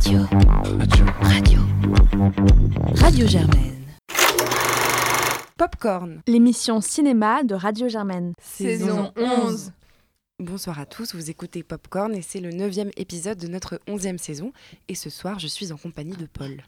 Radio. Radio. Radio. Radio Germaine. Popcorn. L'émission cinéma de Radio Germaine. Saison 11. Bonsoir à tous, vous écoutez Popcorn et c'est le neuvième épisode de notre onzième saison. Et ce soir, je suis en compagnie de Paul,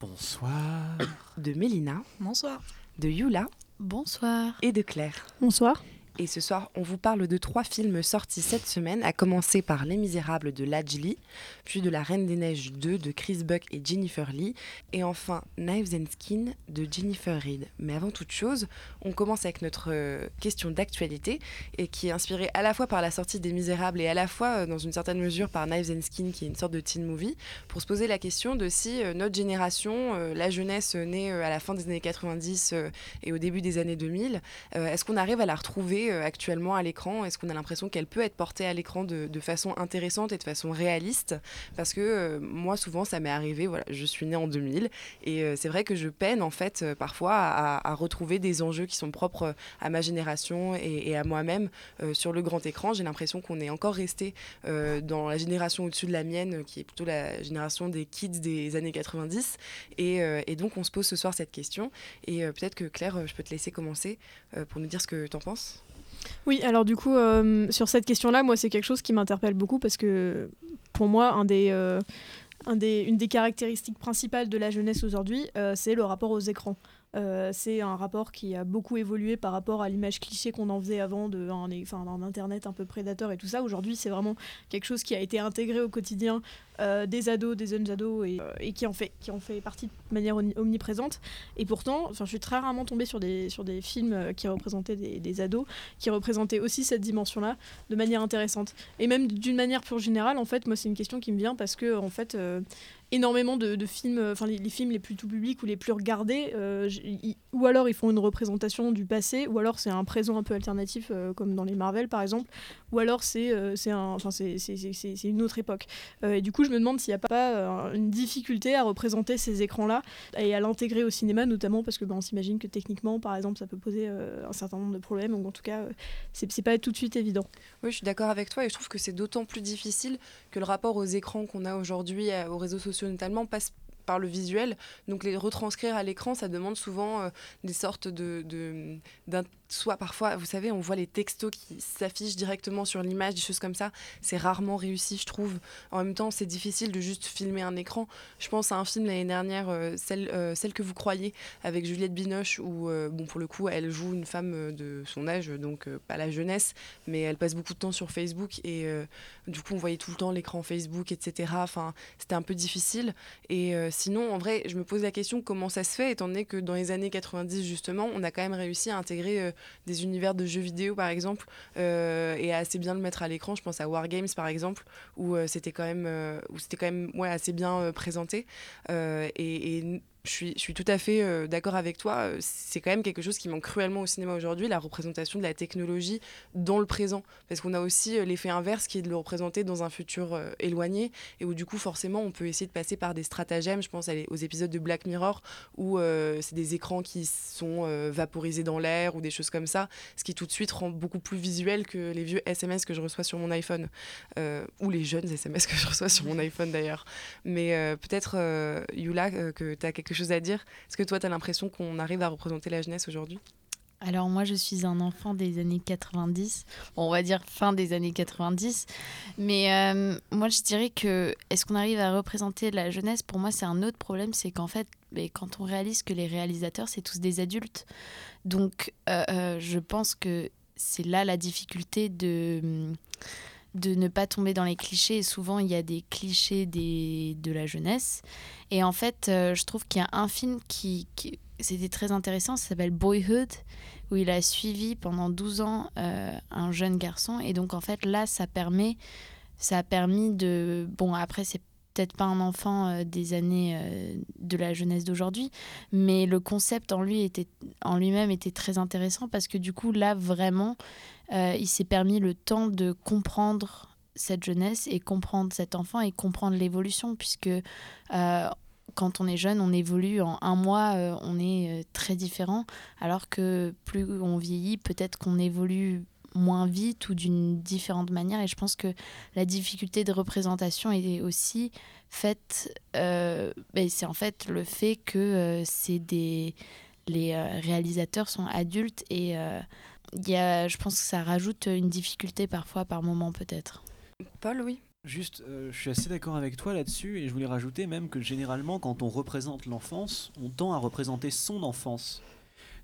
Bonsoir. de Mélina, Bonsoir. de Yula Bonsoir. et de Claire. Bonsoir. Et ce soir, on vous parle de trois films sortis cette semaine, à commencer par Les Misérables de Lajli, puis de La Reine des Neiges 2 de Chris Buck et Jennifer Lee, et enfin Knives and Skin de Jennifer Reed. Mais avant toute chose, on commence avec notre euh, question d'actualité, et qui est inspirée à la fois par la sortie des Misérables et à la fois, euh, dans une certaine mesure, par Knives and Skin, qui est une sorte de teen movie, pour se poser la question de si euh, notre génération, la jeunesse née à la fin des années 90 euh, et au début des années 2000, euh, Est-ce qu'on arrive à la retrouver euh, actuellement à l'écran Est-ce qu'on a l'impression qu'elle peut être portée à l'écran de, de façon intéressante et de façon réaliste? Parce que euh, moi, souvent, ça m'est arrivé. Voilà, je suis née en 2000 et euh, c'est vrai que je peine en fait parfois à, retrouver des enjeux qui sont propres à ma génération et, à moi-même sur le grand écran. J'ai l'impression qu'on est encore resté dans la génération au-dessus de la mienne, qui est plutôt la génération des kids des années 90. Et, et donc, on se pose ce soir cette question. Et peut-être que Claire, je peux te laisser commencer pour nous dire ce que tu en penses. Oui, alors du coup, euh, sur cette question-là, moi, c'est quelque chose qui m'interpelle beaucoup parce que pour moi, euh, une des caractéristiques principales de la jeunesse aujourd'hui, euh, c'est le rapport aux écrans. Euh, c'est un rapport qui a beaucoup évolué par rapport à l'image cliché qu'on en faisait avant d'un internet un peu prédateur et tout ça. Aujourd'hui, c'est vraiment quelque chose qui a été intégré au quotidien euh, des ados, des jeunes ados et, euh, et qui, en fait, qui en fait partie de manière omni- omniprésente. Et pourtant, je suis très rarement tombée sur des, sur des films qui représentaient des, des ados, qui représentaient aussi cette dimension-là de manière intéressante. Et même d'une manière plus générale, en fait, moi, c'est une question qui me vient parce que, en fait, énormément de, films, euh, enfin, les, films les plus tout publics ou les plus regardés, euh, ou alors ils font une représentation du passé, ou alors c'est un présent un peu alternatif, euh, comme dans les Marvel, par exemple, ou alors c'est euh, c'est une autre époque. Euh, et du coup, je me demande s'il n'y a pas euh, une difficulté à représenter ces écrans-là et à l'intégrer au cinéma, notamment parce que ben, on s'imagine que techniquement, par exemple, ça peut poser un certain nombre de problèmes, ou en tout cas, c'est pas tout de suite évident. Oui, je suis d'accord avec toi et je trouve que c'est d'autant plus difficile que le rapport aux écrans qu'on a aujourd'hui, aux réseaux sociaux notamment, passe par le visuel. Donc les retranscrire à l'écran, ça demande souvent des sortes de... soit parfois, vous savez, on voit les textos qui s'affichent directement sur l'image, des choses comme ça. C'est rarement réussi, je trouve. En même temps, c'est difficile de juste filmer un écran. Je pense à un film l'année dernière, euh, celle, euh, celle que vous croyez, avec Juliette Binoche, où, euh, bon, pour le coup, elle joue une femme de son âge, donc pas la jeunesse, mais elle passe beaucoup de temps sur Facebook et du coup on voyait tout le temps l'écran Facebook, etc. Enfin, c'était un peu difficile. Et sinon, en vrai, je me pose la question comment ça se fait, étant donné que dans les années 90 justement, on a quand même réussi à intégrer des univers de jeux vidéo par exemple euh, et assez bien le mettre à l'écran. Je pense à Wargames par exemple, où euh, c'était quand même, euh, où c'était quand assez bien présenté. Et je suis, tout à fait euh, d'accord avec toi. Euh, C'est quand même quelque chose qui manque cruellement au cinéma aujourd'hui, la représentation de la technologie dans le présent. Parce qu'on a aussi euh, l'effet inverse qui est de le représenter dans un futur éloigné et où du coup forcément on peut essayer de passer par des stratagèmes. Je pense aux épisodes de Black Mirror où c'est des écrans qui sont vaporisés dans l'air ou des choses comme ça, ce qui tout de suite rend beaucoup plus visuel que les vieux SMS que je reçois sur mon iPhone. Ou les jeunes SMS que je reçois sur mon iPhone d'ailleurs. Mais peut-être, Yula, que tu as quelque chose à dire. Est-ce que toi, tu as l'impression qu'on arrive à représenter la jeunesse aujourd'hui? Alors moi je suis un enfant des années 90, Bon, on va dire fin des années 90, mais euh, moi je dirais que est-ce qu'on arrive à représenter la jeunesse? Pour moi c'est un autre problème, c'est qu'en fait mais quand on réalise que les réalisateurs c'est tous des adultes, donc euh, euh, je pense que c'est là la difficulté de de ne pas tomber dans les clichés. Et souvent, il y a des clichés des, de la jeunesse. Et en fait, euh, je trouve qu'il y a un film qui, qui- c'était très intéressant, ça s'appelle Boyhood, où il a suivi pendant 12 ans euh, un jeune garçon. Et donc, en fait, là, ça permet, ça a permis de... Bon, après, c'est peut-être pas un enfant euh, des années euh, de la jeunesse d'aujourd'hui, mais le concept en lui était, en lui-même était très intéressant parce que du coup, là, vraiment, euh, il s'est permis le temps de comprendre cette jeunesse et comprendre cet enfant et comprendre l'évolution puisque quand on est jeune, on évolue en un mois, on est très différent, alors que plus on vieillit, peut-être qu'on évolue moins vite ou d'une différente manière. Et je pense que la difficulté de représentation est aussi faite, euh, ben, c'est en fait le fait que euh, c'est des les réalisateurs sont adultes et il y a, je pense que ça rajoute une difficulté parfois par moment peut-être. Paul, oui. Juste, euh, je suis assez d'accord avec toi là-dessus et je voulais rajouter même que généralement quand on représente l'enfance, on tend à représenter son enfance.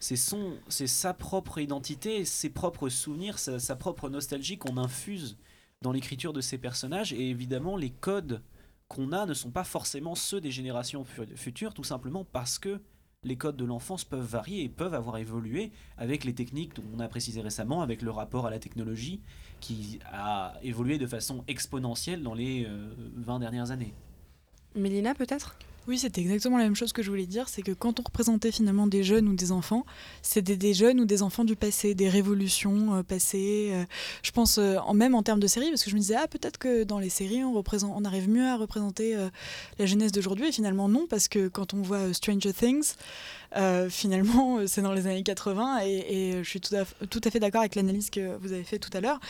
C'est son, c'est sa propre identité, ses propres souvenirs, sa, sa propre nostalgie qu'on infuse dans l'écriture de ces personnages et évidemment les codes qu'on a ne sont pas forcément ceux des générations futures tout simplement parce que les codes de l'enfance peuvent varier et peuvent avoir évolué avec les techniques dont on a précisé récemment, avec le rapport à la technologie qui a évolué de façon exponentielle dans les 20 euh, dernières années. Mélina, peut-être? Oui, c'est exactement la même chose que je voulais dire, c'est que quand on représentait finalement des jeunes ou des enfants, c'était des jeunes ou des enfants du passé, des révolutions euh, passées. Euh, je pense en, même en termes de séries, parce que je me disais, ah peut-être que dans les séries, on, on arrive mieux à représenter la jeunesse d'aujourd'hui, et finalement non, parce que quand on voit Stranger Things, euh, finalement, c'est dans les années 80 et, je suis tout à, tout à fait d'accord avec l'analyse que vous avez fait tout à l'heure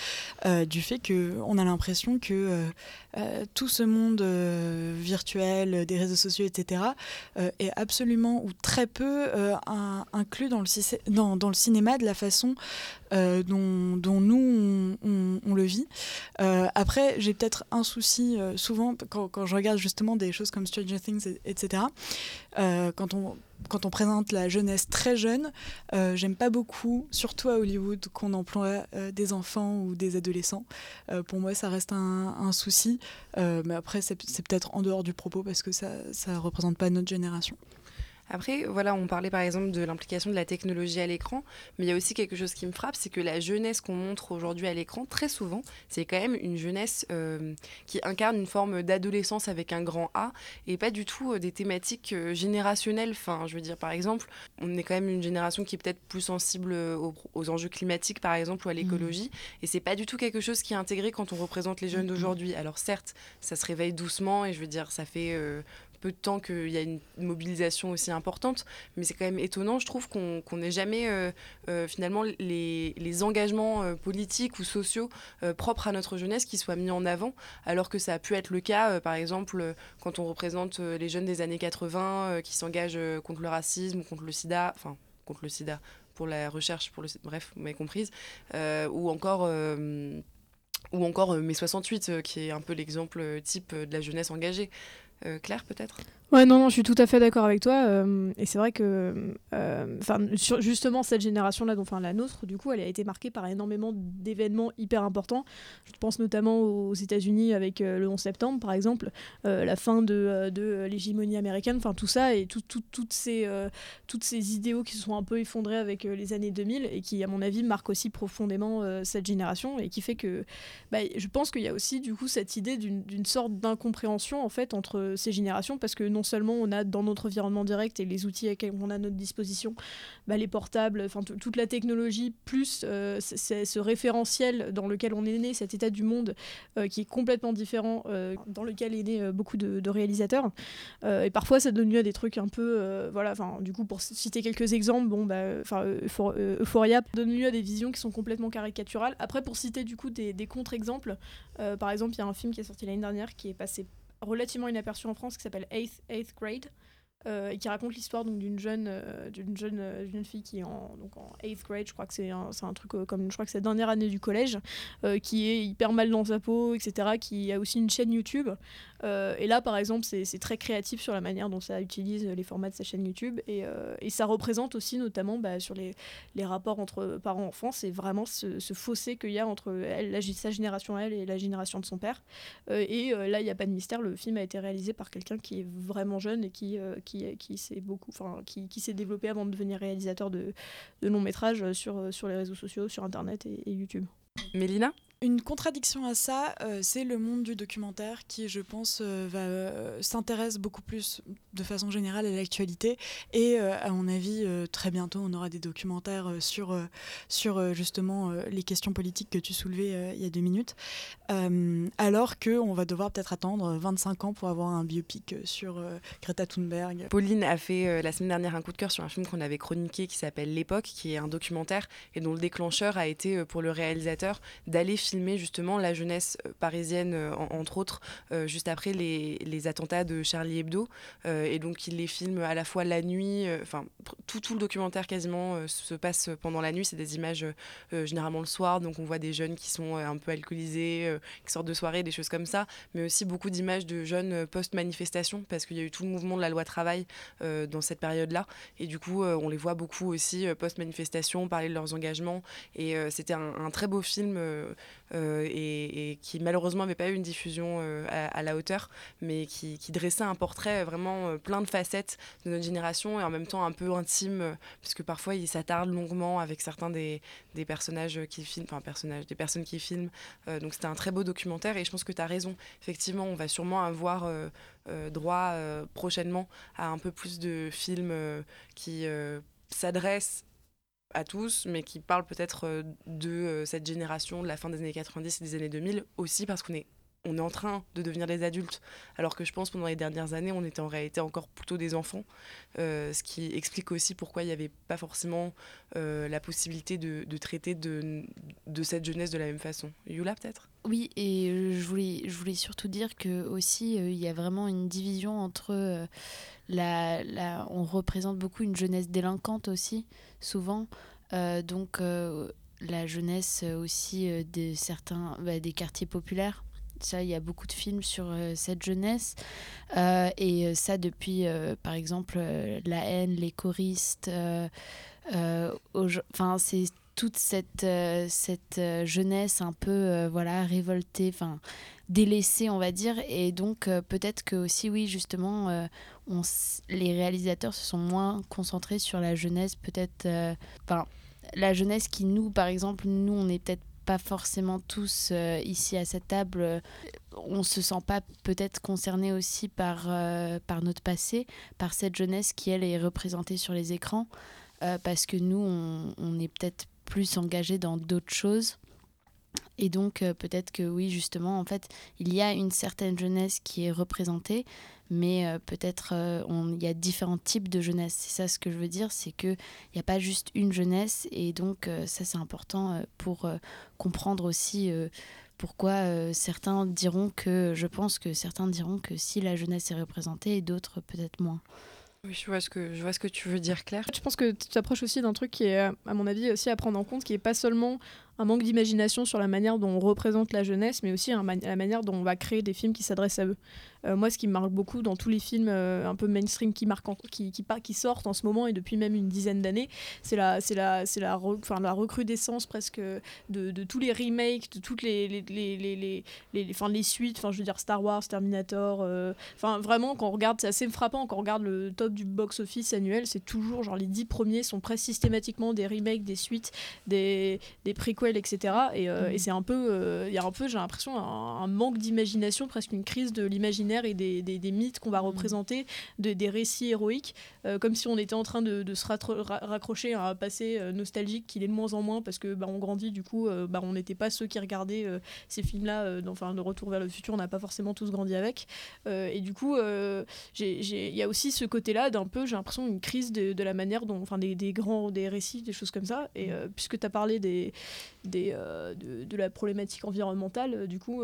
euh, du fait qu'on a l'impression que euh, tout ce monde virtuel, des réseaux sociaux, etc., est absolument ou très peu inclus dans le, cinéma de la façon dont, dont, nous, on, le vit. après, j'ai peut-être un souci souvent quand, quand, je regarde justement des choses comme Stranger Things, etc. quand on quand on présente la jeunesse très jeune, euh, j'aime pas beaucoup, surtout à Hollywood, qu'on emploie euh, des enfants ou des adolescents. Euh, pour moi, ça reste un, souci. mais après, c'est peut-être en dehors du propos parce que ça ne représente pas notre génération. Après, voilà, on parlait par exemple de l'implication de la technologie à l'écran, mais il y a aussi quelque chose qui me frappe, c'est que la jeunesse qu'on montre aujourd'hui à l'écran, très souvent, c'est quand même une jeunesse euh, qui incarne une forme d'adolescence avec un grand A, et pas du tout euh, des thématiques euh, générationnelles. Enfin, je veux dire, par exemple, on est quand même une génération qui est peut-être plus sensible aux, enjeux climatiques, par exemple, ou à l'écologie, mmh. et c'est pas du tout quelque chose qui est intégré quand on représente les jeunes mmh. d'aujourd'hui. Alors certes, ça se réveille doucement, et je veux dire, ça fait de temps qu'il y a une mobilisation aussi importante. Mais c'est quand même étonnant, je trouve, qu'on n'ait jamais euh, euh, finalement les, engagements euh, politiques ou sociaux propres à notre jeunesse qui soient mis en avant, alors que ça a pu être le cas, par exemple, quand on représente les jeunes des années 80 qui s'engagent contre le racisme contre le sida, enfin, contre le sida pour la recherche, pour le, bref, vous m'avez comprise, ou encore ou encore mai 68, qui est un peu l'exemple type de la jeunesse engagée. Euh, Claire, peut-être? Ouais, non, non, je suis tout à fait d'accord avec toi. Euh, et c'est vrai que, euh, enfin, justement, cette génération-là, enfin la nôtre, du coup, elle a été marquée par énormément d'événements hyper importants. Je pense notamment aux États-Unis avec le 11 septembre, par exemple, la fin de, de l'hégémonie américaine, enfin tout ça et toutes ces, toutes ces idéaux qui se sont un peu effondrés avec les années 2000 et qui, à mon avis, marquent aussi profondément cette génération et qui fait que, bah, je pense qu'il y a aussi du coup cette idée d'une sorte d'incompréhension en fait entre ces générations parce que non seulement on a dans notre environnement direct et les outils qu'on a à notre disposition, bah, les portables, enfin toute la technologie, plus euh, ce référentiel dans lequel on est né, cet état du monde euh, qui est complètement différent, euh, dans lequel est né beaucoup de, réalisateurs. et parfois ça donne lieu à des trucs un peu, voilà, enfin du coup pour citer quelques exemples, bon bah, enfin Euphoria donne lieu à des visions qui sont complètement caricaturales. Après pour citer du coup des, des contre-exemples, par exemple il y a un film qui est sorti l'année dernière qui est passé relativement inaperçu en France qui s'appelle Eighth, Eighth Grade. Euh, qui raconte l'histoire d'une jeune euh, jeune euh, jeune fille qui est en donc en eighth grade je crois que c'est un, un truc comme je crois que c'est dernière année du collège qui est hyper mal dans sa peau etc qui a aussi une chaîne YouTube et là, par exemple, c'est très créatif sur la manière dont ça utilise les formats de sa chaîne YouTube. Et, et ça représente aussi, notamment, bah, sur les, les, rapports entre parents-enfants, c'est vraiment ce, fossé qu'il y a entre elle, la, sa génération, elle, et la génération de son père. Et là, il n'y a pas de mystère, le film a été réalisé par quelqu'un qui est vraiment jeune et qui, qui, qui s'est beaucoup, enfin, qui, qui s'est développé avant de devenir réalisateur de, de longs métrages sur, sur les réseaux sociaux, sur Internet et, et YouTube. Mélina? Une contradiction à ça, euh, c'est le monde du documentaire qui, je pense, euh, euh, s'intéresse beaucoup plus de façon générale à l'actualité. Et à mon avis, très bientôt, on aura des documentaires sur, sur justement les questions politiques que tu soulevais il y a deux minutes. alors qu'on va devoir peut-être attendre 25 ans pour avoir un biopic sur Greta Thunberg. Pauline a fait la semaine dernière un coup de cœur sur un film qu'on avait chroniqué qui s'appelle L'époque, qui est un documentaire et dont le déclencheur a été pour le réalisateur d'aller filmer justement la jeunesse euh, parisienne, euh, entre autres, euh, juste après les, les, attentats de Charlie Hebdo. et donc il les filme à la fois la nuit, enfin tout, tout, le documentaire quasiment se passe pendant la nuit. C'est des images généralement le soir, donc on voit des jeunes qui sont un peu alcoolisés, qui sortent de soirée, des choses comme ça, mais aussi beaucoup d'images de jeunes post-manifestation, parce qu'il y a eu tout le mouvement de la loi travail dans cette période-là. Et du coup, on les voit beaucoup aussi post-manifestation, parler de leurs engagements. Et c'était un, un, très beau film euh, et, qui malheureusement n'avait pas eu une diffusion euh, à, la hauteur, mais qui, dressait un portrait vraiment euh, plein de facettes de notre génération et en même temps un peu intime, puisque parfois il s'attarde longuement avec certains des, des personnages qui filment, enfin personnages, des personnes qui filment. donc c'était un très beau documentaire et je pense que tu as raison. Effectivement, on va sûrement avoir droit prochainement à un peu plus de films qui s'adressent à tous, mais qui parle peut-être euh, de euh, cette génération de la fin des années 90 et des années 2000, aussi parce qu'on est on est en train de devenir des adultes, alors que je pense pendant les dernières années, on était en réalité encore plutôt des enfants, euh, ce qui explique aussi pourquoi il n'y avait pas forcément la possibilité de, traiter de, de, cette jeunesse de la même façon. Yula peut-être? Oui, et je voulais, je voulais surtout dire que aussi il y a vraiment une division entre la, la, on représente beaucoup une jeunesse délinquante aussi, souvent. Euh, donc euh, la jeunesse aussi euh, de certains bah, des quartiers populaires. Ça, il y a beaucoup de films sur cette jeunesse. et ça, depuis, par exemple, La haine, les choristes. Enfin, c'est toute cette, cette jeunesse un peu voilà révoltée, enfin délaissée, on va dire. Et donc, peut-être que aussi, oui, justement, on, les réalisateurs se sont moins concentrés sur la jeunesse, peut-être. Enfin la jeunesse qui nous, par exemple, nous, on n'est peut-être pas forcément tous euh, ici à cette table, euh, on se sent pas peut-être concerné aussi par, euh, par notre passé, par cette jeunesse qui, elle, est représentée sur les écrans, parce que nous, on, on est peut-être plus engagés dans d'autres choses. Et donc peut-être que oui, justement, en fait, il y a une certaine jeunesse qui est représentée, mais euh, peut-être euh, il y a différents types de jeunesse. C'est ça ce que je veux dire, c'est qu'il n'y a pas juste une jeunesse, et donc euh, ça c'est important pour comprendre aussi pourquoi certains diront que, je pense que certains diront que si la jeunesse est représentée, et d'autres peut-être moins. Je vois, ce que, je vois ce que tu veux dire, Claire. Je pense que tu t'approches aussi d'un truc qui est, à mon avis, aussi à prendre en compte, qui n'est pas seulement un manque d'imagination sur la manière dont on représente la jeunesse, mais aussi la manière dont on va créer des films qui s'adressent à eux. Euh, moi, ce qui me marque beaucoup dans tous les films euh, un peu mainstream qui, marquent qui, qui, qui, sortent en ce moment et depuis même une dizaine d'années, c'est la, la, la, enfin, la recrudescence presque de, tous les remakes, de toutes les, les, les, les, les, les suites, enfin, je veux dire Star Wars, Terminator. Euh, vraiment, quand on regarde, c'est assez frappant quand on regarde le top du box-office annuel, c'est toujours genre les dix premiers sont presque systématiquement des remakes, des suites, des, des préquels, etc. Et, et mm. c'est un peu, il y a un peu, j'ai l'impression, un manque d'imagination, presque une crise de l'imaginaire et des, des, mythes qu'on va mm. représenter, des récits héroïques, euh, comme si on était en train de, de se raccrocher à un passé euh, nostalgique qu'il est de moins en moins parce que bah, on grandit, du coup, euh, bah, on n'était pas ceux qui regardaient ces films-là, enfin, de Retour vers le futur, on n'a pas forcément tous grandi avec. et du coup, il y a aussi ce côté-là d'un peu, j'ai l'impression, une crise de, de, la manière dont, enfin, des, des, grands, des récits, des choses comme ça. Et puisque tu as parlé des, des, de, la problématique environnementale, du coup,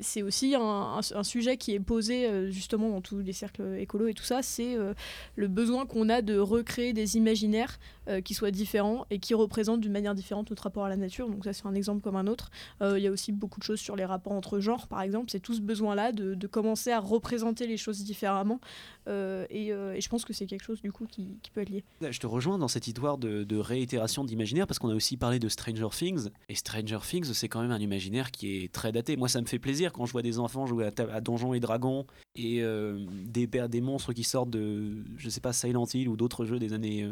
c'est aussi un, sujet qui est posé euh, justement dans tous les cercles écolos et tout ça, c'est euh, le besoin qu'on a de recréer des imaginaires euh, qui soient différents et qui représentent d'une manière différente notre rapport à la nature. Donc ça c'est un exemple comme un autre. Il y a aussi beaucoup de choses sur les rapports entre genres, par exemple. C'est tout ce besoin-là de, commencer à représenter les choses différemment. Et, je pense que c'est quelque chose du coup qui, peut être lié. Je te rejoins dans cette histoire de, réitération d'imaginaire parce qu'on a aussi parlé de Stranger Things Et Stranger Things, c'est quand même un imaginaire qui est très daté. Moi, ça me fait plaisir quand je vois des enfants jouer à, Donjons et Dragons et euh, des, des monstres qui sortent de, je sais pas, Silent Hill ou d'autres jeux des années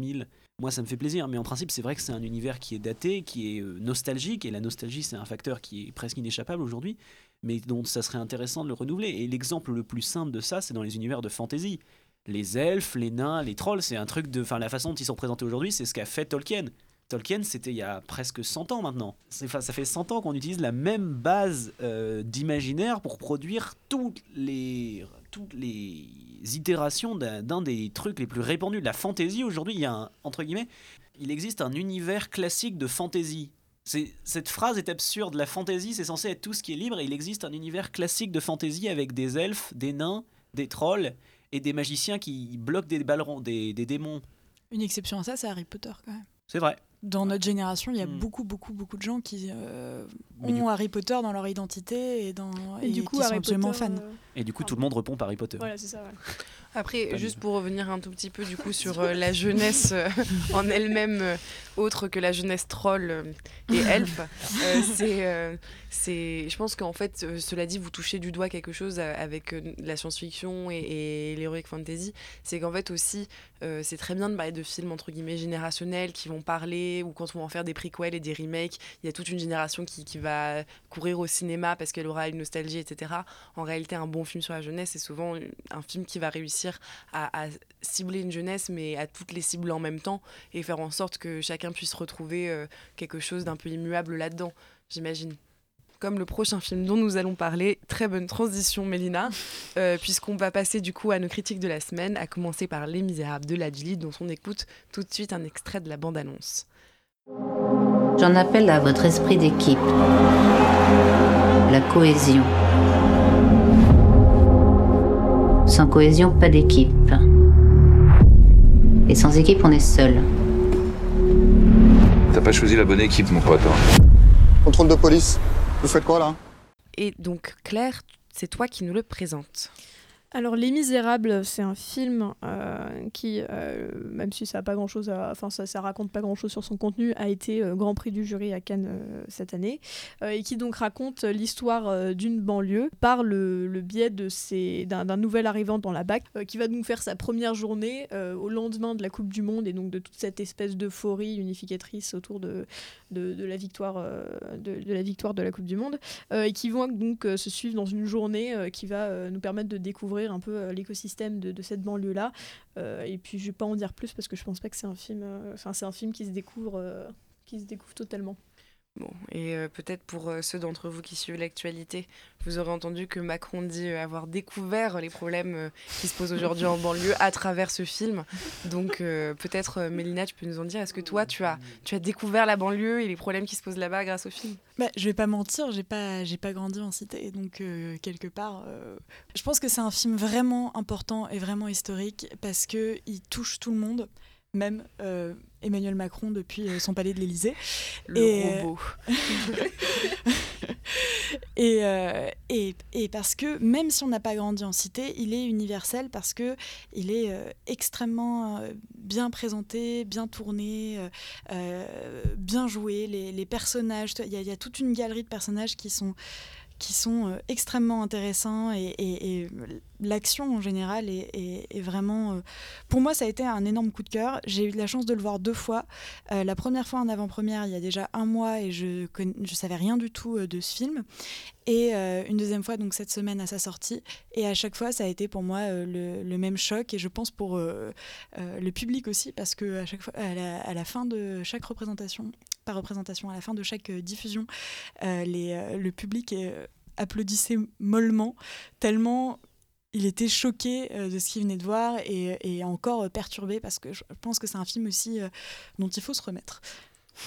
90-2000. Moi, ça me fait plaisir. Mais en principe, c'est vrai que c'est un univers qui est daté, qui est nostalgique. Et la nostalgie, c'est un facteur qui est presque inéchappable aujourd'hui mais dont ça serait intéressant de le renouveler. Et l'exemple le plus simple de ça, c'est dans les univers de fantasy les elfes, les nains, les trolls, c'est un truc de. Enfin, la façon dont ils sont présentés aujourd'hui, c'est ce qu'a fait Tolkien. Tolkien, c'était il y a presque 100 ans maintenant. Enfin, ça fait 100 ans qu'on utilise la même base euh, d'imaginaire pour produire toutes les itérations d'un des trucs les plus répandus de la fantasy. Aujourd'hui, il y a un, entre guillemets, il existe un univers classique de fantasy. Cette phrase est absurde. La fantasy, c'est censé être tout ce qui est libre, et il existe un univers classique de fantasy avec des elfes, des nains, des trolls et des magiciens qui bloquent des ballons, des, des démons. Une exception à ça, c'est Harry Potter quand même. C'est vrai dans notre génération, il y a hmm. beaucoup, beaucoup, beaucoup de gens qui euh, ont Harry Potter dans leur identité et, dans, et, du coup, qui sont absolument fans. Euh, et du coup, tout le monde répond par Harry Potter. Voilà, c'est ça. Ouais. Après, juste pour revenir un tout petit peu du coup sur euh, la jeunesse en elle-même, autre que la jeunesse troll et elfe, c'est, c'est, je pense qu'en fait, cela dit, vous touchez du doigt quelque chose avec la science-fiction et, et l'heroic fantasy, c'est qu'en fait aussi, c'est très bien de parler de films entre guillemets générationnels qui vont parler ou quand on va en faire des prequels et des remakes, il y a toute une génération qui, qui va courir au cinéma parce qu'elle aura une nostalgie, etc. En réalité, un bon film sur la jeunesse, c'est souvent un film qui va réussir à, cibler une jeunesse, mais à toutes les cibles en même temps et faire en sorte que chacun puisse retrouver euh, quelque chose d'un peu immuable là-dedans, j'imagine comme le prochain film dont nous allons parler. Très bonne transition, Mélina, euh, puisqu'on va passer du coup à nos critiques de la semaine, à commencer par Les Misérables de Ladjili, dont on écoute tout de suite un extrait de la bande-annonce. J'en appelle à votre esprit d'équipe, la cohésion. Sans cohésion, pas d'équipe. Et sans équipe, on est seul. T'as pas choisi la bonne équipe, mon pote. Hein. Contrôle de police. Vous faites quoi là? Et donc, Claire, c'est toi qui nous le présentes. Alors, Les Misérables, c'est un film euh, qui, euh, même si ça a pas grand chose enfin ça, raconte pas grand chose sur son contenu, a été euh, Grand Prix du jury à Cannes cette année et qui donc raconte l'histoire d'une banlieue par le, biais de d'un nouvel arrivant dans la BAC qui va donc faire sa première journée au lendemain de la Coupe du Monde et donc de toute cette espèce d'euphorie unificatrice autour de, de, de la victoire de, de, la victoire de la Coupe du Monde et qui vont donc se suivre dans une journée qui va nous permettre de découvrir un peu euh, l'écosystème de, cette banlieue-là. Euh, et puis je vais pas en dire plus parce que je pense pas que c'est un film, euh, enfin c'est un film qui se découvre, qui se découvre totalement. Bon, et euh, peut-être pour euh, ceux d'entre vous qui suivent l'actualité, vous aurez entendu que Macron dit euh, avoir découvert les problèmes qui se posent aujourd'hui en banlieue à travers ce film. Donc peut-être, Mélina, tu peux nous en dire, est-ce que toi, tu as, tu as découvert la banlieue et les problèmes qui se posent là-bas grâce au film? Bah, Je vais pas mentir, j'ai pas, pas grandi en cité, donc quelque part, je pense que c'est un film vraiment important et vraiment historique parce qu'il touche tout le monde même euh, Emmanuel Macron depuis euh, son palais de l'Élysée. Le et, robot. et, et, et, parce que même si on n'a pas grandi en cité, il est universel parce que il est extrêmement bien présenté, bien tourné, bien joué. Les, les personnages, il y, y, a toute une galerie de personnages qui sont qui sont euh, extrêmement intéressants et, l'action en général est, vraiment... Euh, pour moi, ça a été un énorme coup de cœur. J'ai eu la chance de le voir deux fois. Euh, la première fois en avant-première, il y a déjà un mois et je ne savais rien du tout de ce film. Et une deuxième fois, donc cette semaine à sa sortie. Et à chaque fois, ça a été pour moi le, même choc. Et je pense pour le public aussi, parce que à la, fin de chaque représentation, par représentation, à la fin de chaque diffusion, les, le public applaudissait mollement, tellement il était choqué euh, de ce qu'il venait de voir et, encore euh, perturbé parce que je pense que c'est un film aussi euh, dont il faut se remettre.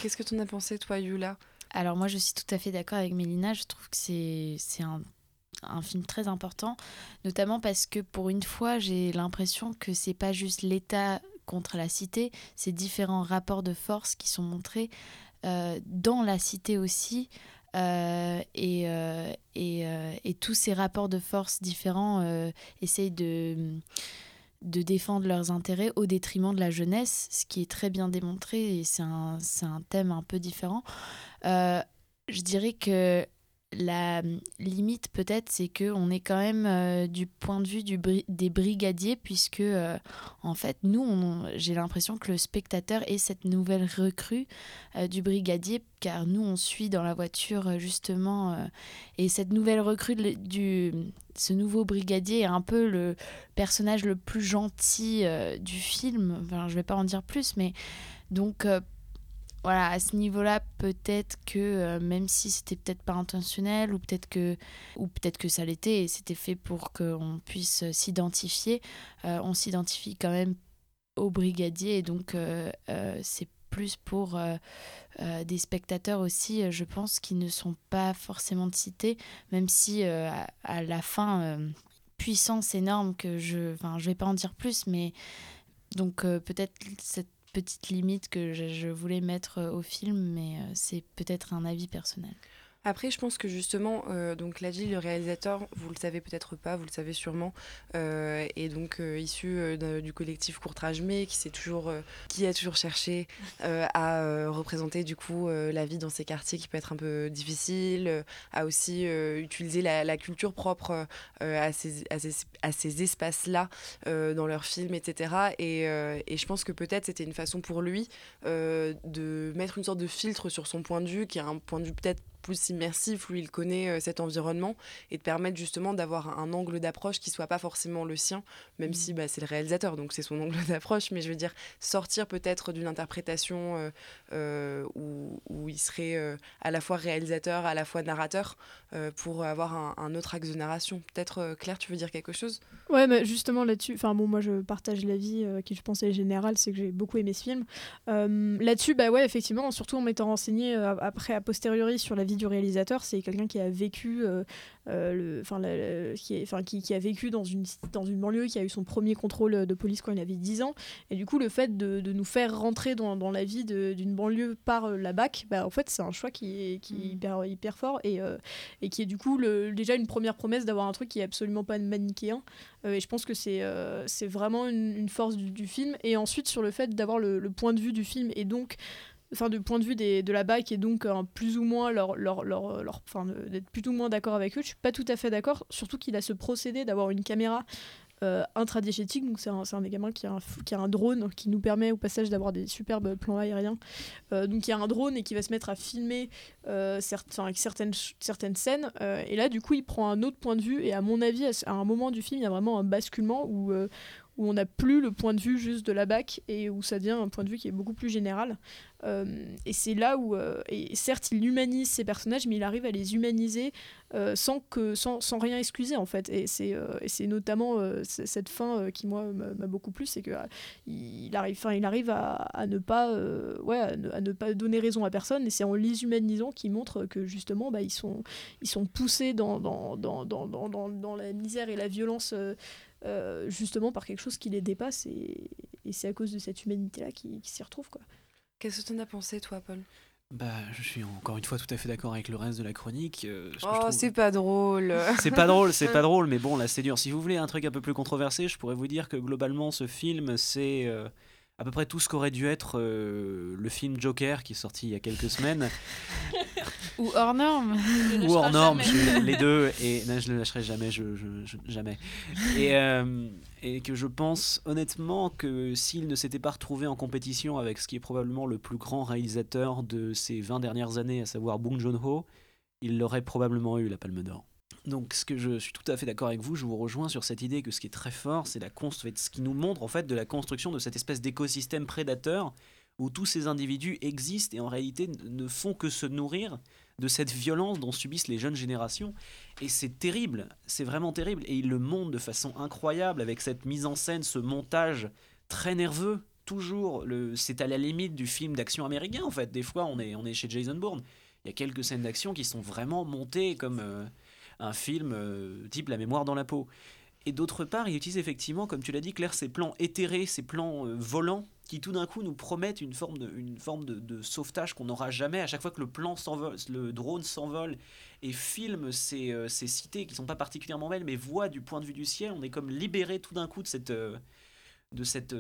Qu'est-ce que tu en as pensé, toi, Yula? Alors, moi, je suis tout à fait d'accord avec Mélina. Je trouve que c'est un, un film très important, notamment parce que pour une fois, j'ai l'impression que c'est pas juste l'État contre la cité, c'est différents rapports de force qui sont montrés dans la cité aussi. Euh, et, euh, et, euh, et, tous ces rapports de force différents essayent de, de défendre leurs intérêts au détriment de la jeunesse, ce qui est très bien démontré et c'est un, un, thème un peu différent. Euh, je dirais que la limite peut-être c'est que on est quand même euh, du point de vue du des brigadiers puisque euh, en fait nous j'ai l'impression que le spectateur est cette nouvelle recrue euh, du brigadier car nous on suit dans la voiture justement et cette nouvelle recrue du ce nouveau brigadier est un peu le personnage le plus gentil du film. Enfin je vais pas en dire plus mais donc voilà, à ce niveau-là, peut-être que euh, même si c'était peut-être pas intentionnel ou peut-être que peut-être que ça l'était et c'était fait pour qu'on puisse s'identifier, euh, on s'identifie quand même au brigadier et donc euh, c'est plus pour des spectateurs aussi, je pense, qui ne sont pas forcément cités, même si à, à, la fin, puissance énorme que je, enfin, je vais pas en dire plus, mais donc peut-être cette petite limite que je, voulais mettre euh, au film, mais euh, c'est peut-être un avis personnel. Après, je pense que justement, euh, donc Ladji, le réalisateur, vous le savez peut-être pas, vous le savez sûrement, euh, est donc euh, issu euh, du collectif Courtrage Mais, qui, toujours, qui a toujours cherché à représenter du coup la vie dans ces quartiers qui peut être un peu difficile, à aussi utiliser la, culture propre à ces, à ces, à ces espaces-là dans leurs films, etc. Et, et je pense que peut-être c'était une façon pour lui de mettre une sorte de filtre sur son point de vue, qui est un point de vue peut-être plus immersif où il connaît euh, cet environnement et de permettre justement d'avoir un angle d'approche qui soit pas forcément le sien, même mmh. si bah, c'est le réalisateur, donc c'est son angle d'approche, mais je veux dire sortir peut-être d'une interprétation euh, euh, où, où, il serait à la fois réalisateur, à la fois narrateur, pour avoir un, un, autre axe de narration. Peut-être Claire, tu veux dire quelque chose? Ouais, mais justement là-dessus, enfin bon, moi je partage l'avis qui je pense est général, c'est que j'ai beaucoup aimé ce film. là-dessus, bah ouais, effectivement, surtout en m'étant renseigné après a posteriori sur la vie du réalisateur, c'est quelqu'un qui a vécu, euh, euh, enfin, qui, est, qui, qui, a vécu dans une, dans une banlieue, qui a eu son premier contrôle de police quand il avait 10 ans. Et du coup, le fait de, de nous faire rentrer dans, dans la vie d'une banlieue par euh, la BAC, bah, en fait, c'est un choix qui est, qui est mm. hyper, hyper fort et, et qui est du coup le, déjà une première promesse d'avoir un truc qui est absolument pas manichéen. et je pense que c'est c'est vraiment une, une force du, du, film. Et ensuite, sur le fait d'avoir le, le, point de vue du film et donc enfin du point de vue des, de la BAC et donc euh, plus ou moins leur, leur, leur, d'être plus ou moins d'accord avec eux. Je suis pas tout à fait d'accord, surtout qu'il a ce procédé d'avoir une caméra euh, intradiégétique, donc c'est un, un, des gamins qui a un, qui a un drone qui nous permet au passage d'avoir des superbes plans aériens. Euh, donc il y a un drone et qui va se mettre à filmer euh, avec certaines, certaines scènes. et là, du coup, il prend un autre point de vue. Et à mon avis, à, un moment du film, il y a vraiment un basculement où, où on n'a plus le point de vue juste de la BAC et où ça devient un point de vue qui est beaucoup plus général. Euh, et c'est là où, euh, certes, il humanise ses personnages, mais il arrive à les humaniser euh, sans, que, sans, sans, rien excuser en fait. Et c'est, notamment cette fin qui moi m'a beaucoup plu, c'est que il arrive, enfin, il arrive à, ne pas, ouais, à ne, pas donner raison à personne. Et c'est en les humanisant qu'il montre que justement, bah, ils sont, ils sont poussés dans, dans, dans, dans, dans la misère et la violence. Euh, justement par quelque chose qui les dépasse et, et c'est à cause de cette humanité là qui, s'y retrouve quoi. Qu'est-ce que tu en as pensé toi Paul? Bah, je suis encore une fois tout à fait d'accord avec le reste de la chronique. Euh, oh, c'est pas drôle. c'est pas drôle, c'est pas drôle, mais bon, là c'est dur. Si vous voulez un truc un peu plus controversé, je pourrais vous dire que globalement, ce film, c'est euh, à peu près tout ce qu'aurait dû être le film Joker qui est sorti il y a quelques semaines. Ou hors norme. Ou hors norme, les deux. Et non, je ne le lâcherai jamais, je, jamais. Et, euh, et que je pense honnêtement que s'il ne s'était pas retrouvé en compétition avec ce qui est probablement le plus grand réalisateur de ces 20 dernières années, à savoir Bong Joon-ho, il l'aurait probablement eu la Palme d'Or. Donc, ce que je suis tout à fait d'accord avec vous, je vous rejoins sur cette idée que ce qui est très fort, c'est la ce qui nous montre en fait de la construction de cette espèce d'écosystème prédateur où tous ces individus existent et en réalité ne font que se nourrir de cette violence dont subissent les jeunes générations. Et c'est terrible, c'est vraiment terrible. Et il le montre de façon incroyable avec cette mise en scène, ce montage très nerveux. Toujours, c'est à la limite du film d'action américain en fait. Des fois, on est, on est chez Jason Bourne. Il y a quelques scènes d'action qui sont vraiment montées comme euh, un film euh, type La mémoire dans la peau. Et d'autre part, il utilise effectivement, comme tu l'as dit, Claire, ces plans éthérés, ces plans euh, volants qui tout d'un coup nous promettent une forme de, une forme de, sauvetage qu'on n'aura jamais à chaque fois que le plan s'envole, le drone s'envole et filme ces, euh, ces cités qui sont pas particulièrement belles mais voit du point de vue du ciel, on est comme libéré tout d'un coup de cette, de cette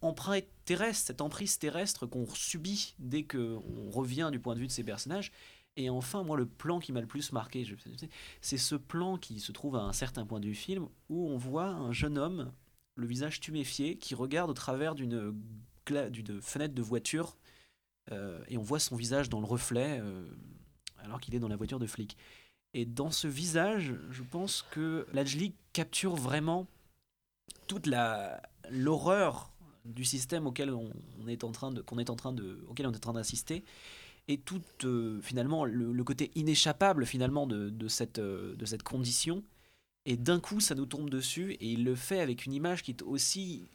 empreinte terrestre, cette emprise terrestre qu'on subit dès qu'on revient du point de vue de ces personnages. Et enfin, moi, le plan qui m'a le plus marqué, c'est ce plan qui se trouve à un certain point du film où on voit un jeune homme, le visage tuméfié, qui regarde au travers d'une fenêtre de voiture euh, et on voit son visage dans le reflet euh, alors qu'il est dans la voiture de flic. Et dans ce visage, je pense que Lajli capture vraiment toute la l'horreur du système auquel est en train de de auquel on est en train d'assister et tout euh, finalement le, côté inéchappable finalement de, cette de cette condition et d'un coup ça nous tombe dessus et il le fait avec une image qui est aussi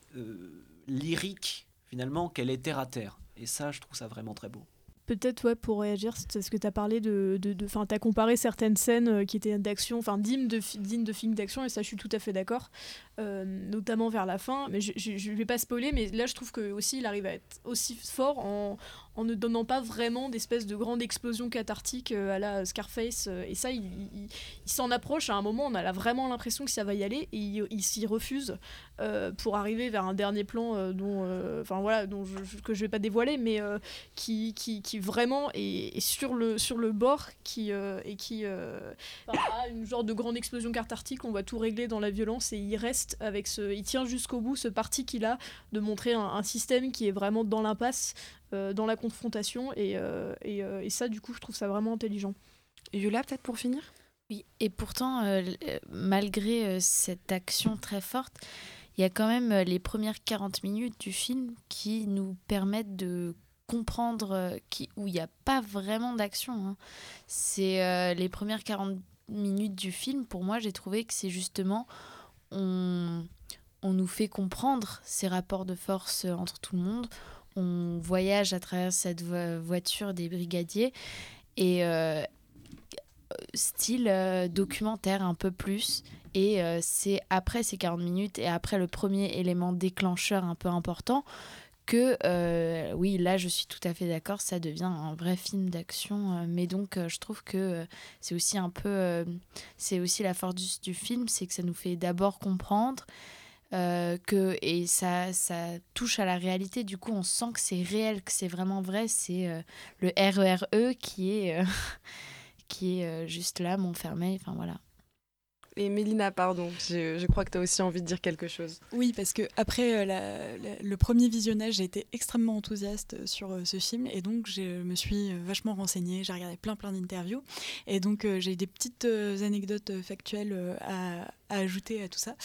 lyrique finalement qu'elle est terre à terre et ça, je trouve ça vraiment très beau. Peut-être ouais, pour réagir, c'est ce que tu as parlé de. de tu as comparé certaines scènes euh, qui étaient d'action, enfin dignes de, de films d'action, et ça, je suis tout à fait d'accord, euh, notamment vers la fin. Mais je ne vais pas spoiler, mais là, je trouve que il arrive à être aussi fort en, en ne donnant pas vraiment d'espèce de grande explosion cathartique euh, à la Scarface. Euh, et ça, il, s'en approche. À un moment, on a vraiment l'impression que ça va y aller et il, s'y refuse euh, pour arriver vers un dernier plan dont, enfin voilà, dont je, que je vais pas dévoiler, mais qui, qui, qui, vraiment est, sur, le, sur le bord qui, et qui a une genre de grande explosion cathartique. On va tout régler dans la violence et il reste avec ce, il tient jusqu'au bout ce parti qu'il a de montrer un, un système qui est vraiment dans l'impasse euh, dans la confrontation. Et, euh, euh, et, ça, du coup, je trouve ça vraiment intelligent. Yola, peut-être pour finir? Oui, et pourtant, malgré cette action très forte, il y a quand même les premières 40 minutes du film qui nous permettent de comprendre qui, où il n'y a pas vraiment d'action. Hein. C'est les premières 40 minutes du film, pour moi, j'ai trouvé que c'est justement... On, on nous fait comprendre ces rapports de force entre tout le monde on voyage à travers cette voiture des brigadiers et euh, style euh, documentaire un peu plus. Et euh, c'est après ces 40 minutes et après le premier élément déclencheur un peu important que, oui, là je suis tout à fait d'accord, ça devient un vrai film d'action. mais donc je trouve que c'est aussi un peu. c'est aussi la force du film, c'est que ça nous fait d'abord comprendre. Euh, que, et ça, ça touche à la réalité. Du coup, on sent que c'est réel, que c'est vraiment vrai. C'est euh, le RERE e qui est, euh, qui est juste là, Montfermeil. Enfin voilà. Et Mélina, pardon, je, crois que tu as aussi envie de dire quelque chose. Oui, parce que après euh, le premier visionnage, j'ai été extrêmement enthousiaste sur euh, ce film et donc je me suis vachement renseignée, j'ai regardé plein plein d'interviews et donc euh, j'ai des petites anecdotes factuelles à, ajouter à tout ça.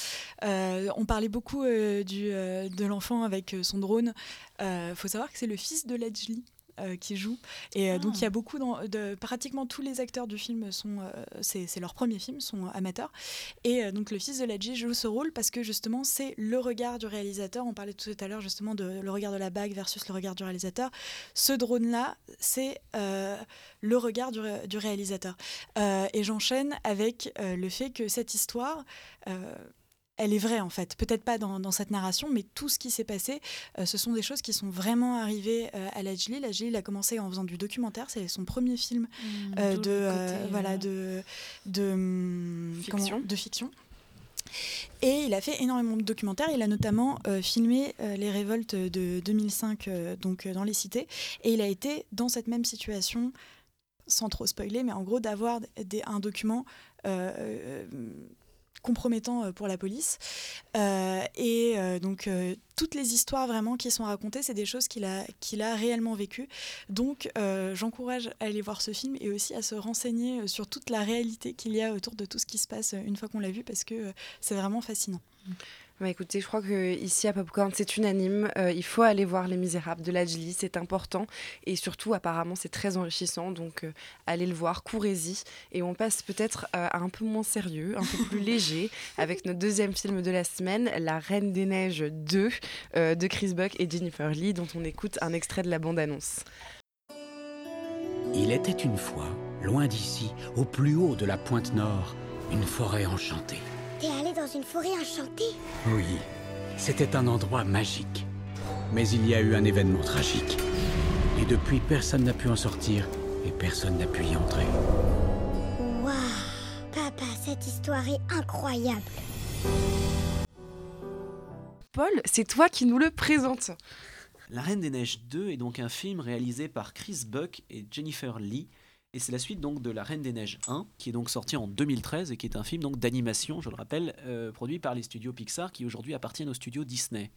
on parlait beaucoup du, de l'enfant avec son drone. Il faut savoir que c'est le fils de Ledgely euh, qui jouent. Et euh, donc il y a ah. beaucoup de pratiquement tous les acteurs du film sont euh, c'est leur premier film sont amateurs. Et donc le fils de Ladji joue ce rôle parce que justement c'est le regard du réalisateur. On parlait tout à l'heure justement de le regard de la bague versus le regard du réalisateur. Ce drone là c'est le regard du, du réalisateur. et j'enchaîne avec le fait que cette histoire elle est vraie en fait. Peut-être pas dans, cette narration, mais tout ce qui s'est passé, euh, ce sont des choses qui sont vraiment arrivées euh, à Lajli. Lajli, il a commencé en faisant du documentaire. C'est son premier film mmh, euh, de, voilà, de, de, hum, fiction. de fiction. Et il a fait énormément de documentaires. Il a notamment filmé les révoltes de 2005 donc, dans les cités. Et il a été dans cette même situation, sans trop spoiler, mais en gros d'avoir un document compromettant euh, pour la police. Euh, et euh, donc toutes les histoires vraiment qui sont racontées, c'est des choses qu'il a, qu'il a réellement vécues. Donc j'encourage à aller voir ce film et aussi à se renseigner sur toute la réalité qu'il y a autour de tout ce qui se passe une fois qu'on l'a vu parce que c'est vraiment fascinant. Bah écoutez, je crois que ici à Popcorn, c'est unanime. Euh, il faut aller voir Les Misérables de Lajli, c'est important. Et surtout, apparemment, c'est très enrichissant. Donc, euh, allez le voir, courez-y. Et on passe peut-être euh, à un peu moins sérieux, un peu plus léger, avec notre deuxième film de la semaine, La Reine des Neiges 2, de Chris Buck et Jennifer Lee, dont on écoute un extrait de la bande-annonce. Il était une fois, loin d'ici, au plus haut de la pointe nord, une forêt enchantée. T'es allé dans une forêt enchantée Oui, c'était un endroit magique. Mais il y a eu un événement tragique. Et depuis, personne n'a pu en sortir et personne n'a pu y entrer. Waouh Papa, cette histoire est incroyable Paul, c'est toi qui nous le présentes. La Reine des Neiges 2 est donc un film réalisé par Chris Buck et Jennifer Lee. Et c'est la suite de La Reine des Neiges 1, qui est donc sorti en 2013 et qui est un film d'animation, je le rappelle, euh, produit par les studios Pixar, qui aujourd'hui appartiennent aux studios Disney.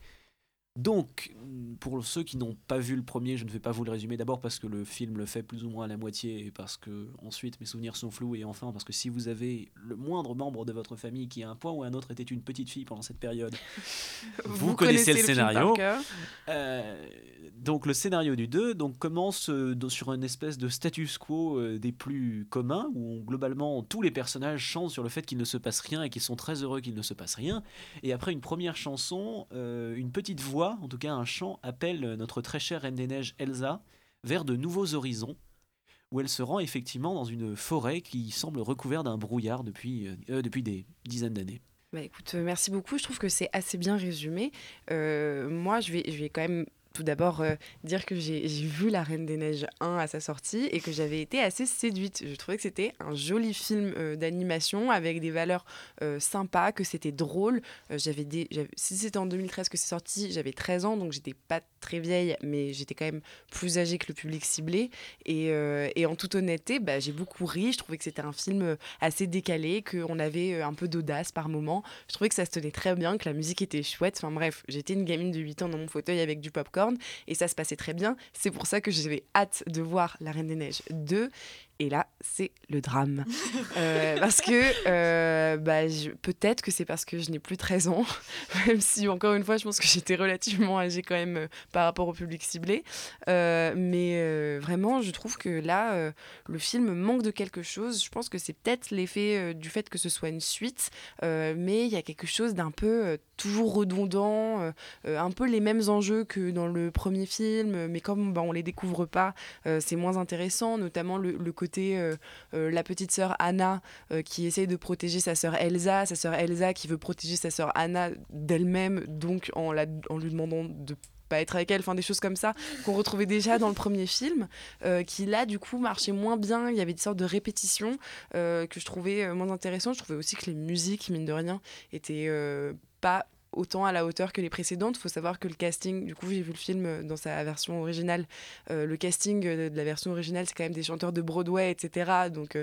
Donc, pour ceux qui n'ont pas vu le premier, je ne vais pas vous le résumer d'abord parce que le film le fait plus ou moins à la moitié et parce que ensuite mes souvenirs sont flous et enfin parce que si vous avez le moindre membre de votre famille qui à un point ou à un autre était une petite fille pendant cette période, vous, connaissez, le, scénario. Euh, donc le scénario du 2 donc, commence euh, sur une espèce de status quo euh, des plus communs où globalement tous les personnages chantent sur le fait qu'il ne se passe rien et qu'ils sont très heureux qu'il ne se passe rien. Et après une première chanson, une petite voix en tout cas un chant, appelle notre très chère Reine des Neiges Elsa vers de nouveaux horizons, où elle se rend effectivement dans une forêt qui semble recouverte d'un brouillard depuis, euh, euh, depuis des dizaines d'années. Bah écoute, euh, merci beaucoup. Je trouve que c'est assez bien résumé. moi, je vais, je vais quand même tout d'abord euh, dire que j'ai vu La Reine des Neiges 1 à sa sortie et que j'avais été assez séduite. Je trouvais que c'était un joli film euh, d'animation avec des valeurs euh, sympas, que c'était drôle. j'avais si c'était en 2013 que c'est sorti, j'avais 13 ans, donc j'étais pas très vieille, mais j'étais quand même plus âgée que le public ciblé. Et, et en toute honnêteté, bah, j'ai beaucoup ri. Je trouvais que c'était un film assez décalé, qu'on avait un peu d'audace par moment. Je trouvais que ça se tenait très bien, que la musique était chouette. Enfin bref, j'étais une gamine de 8 ans dans mon fauteuil avec du popcorn et ça se passait très bien. C'est pour ça que j'avais hâte de voir La Reine des Neiges 2 et là, c'est le drame. Euh, parce que euh, bah, peut-être que c'est parce que je n'ai plus 13 ans, même si encore une fois, je pense que j'étais relativement âgée quand même euh, par rapport au public ciblé. mais vraiment, je trouve que là, le film manque de quelque chose. Je pense que c'est peut-être l'effet du fait que ce soit une suite, mais il y a quelque chose d'un peu toujours redondant, un peu les mêmes enjeux que dans le premier film, mais comme bah, on les découvre pas, c'est moins intéressant, notamment le côté euh, euh, la petite sœur Anna euh, qui essaye de protéger sa sœur Elsa, sa sœur Elsa qui veut protéger sa sœur Anna d'elle-même, donc en, la, en lui demandant de pas être avec elle, enfin des choses comme ça qu'on retrouvait déjà dans le premier film, qui là du coup marchait moins bien. Il y avait des sortes de répétitions que je trouvais moins intéressantes. Je trouvais aussi que les musiques, mine de rien, étaient pas autant à la hauteur que les précédentes. Il faut savoir que le casting, du coup, j'ai vu le film euh, dans sa version originale. Euh, le casting euh, de la version originale, c'est quand même des chanteurs de Broadway, etc. Donc,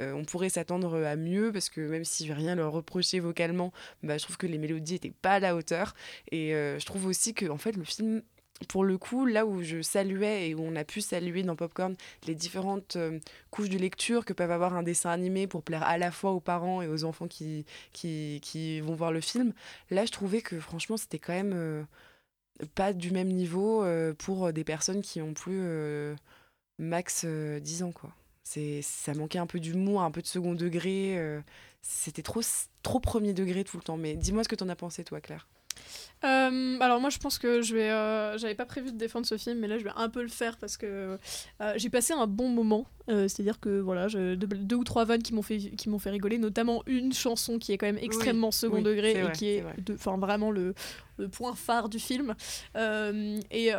on pourrait s'attendre à mieux parce que même si je vais rien leur reprocher vocalement, bah, je trouve que les mélodies n'étaient pas à la hauteur. Et je trouve aussi que, en fait, le film pour le coup, là où je saluais et où on a pu saluer dans Popcorn les différentes euh, couches de lecture que peuvent avoir un dessin animé pour plaire à la fois aux parents et aux enfants qui, qui, vont voir le film, là je trouvais que franchement c'était quand même euh, pas du même niveau euh, pour des personnes qui ont plus max 10 ans. quoi. Ça manquait un peu d'humour, un peu de second degré. c'était trop, trop premier degré tout le temps. Mais dis-moi ce que tu en as pensé toi Claire. Euh, alors moi je pense que je vais euh, j'avais pas prévu de défendre ce film mais là je vais un peu le faire parce que euh, j'ai passé un bon moment c'est à dire que voilà je, deux, ou trois vannes qui m'ont fait qui m'ont fait rigoler notamment une chanson qui est quand même extrêmement second degré et qui est enfin vraiment le, le, point phare du film et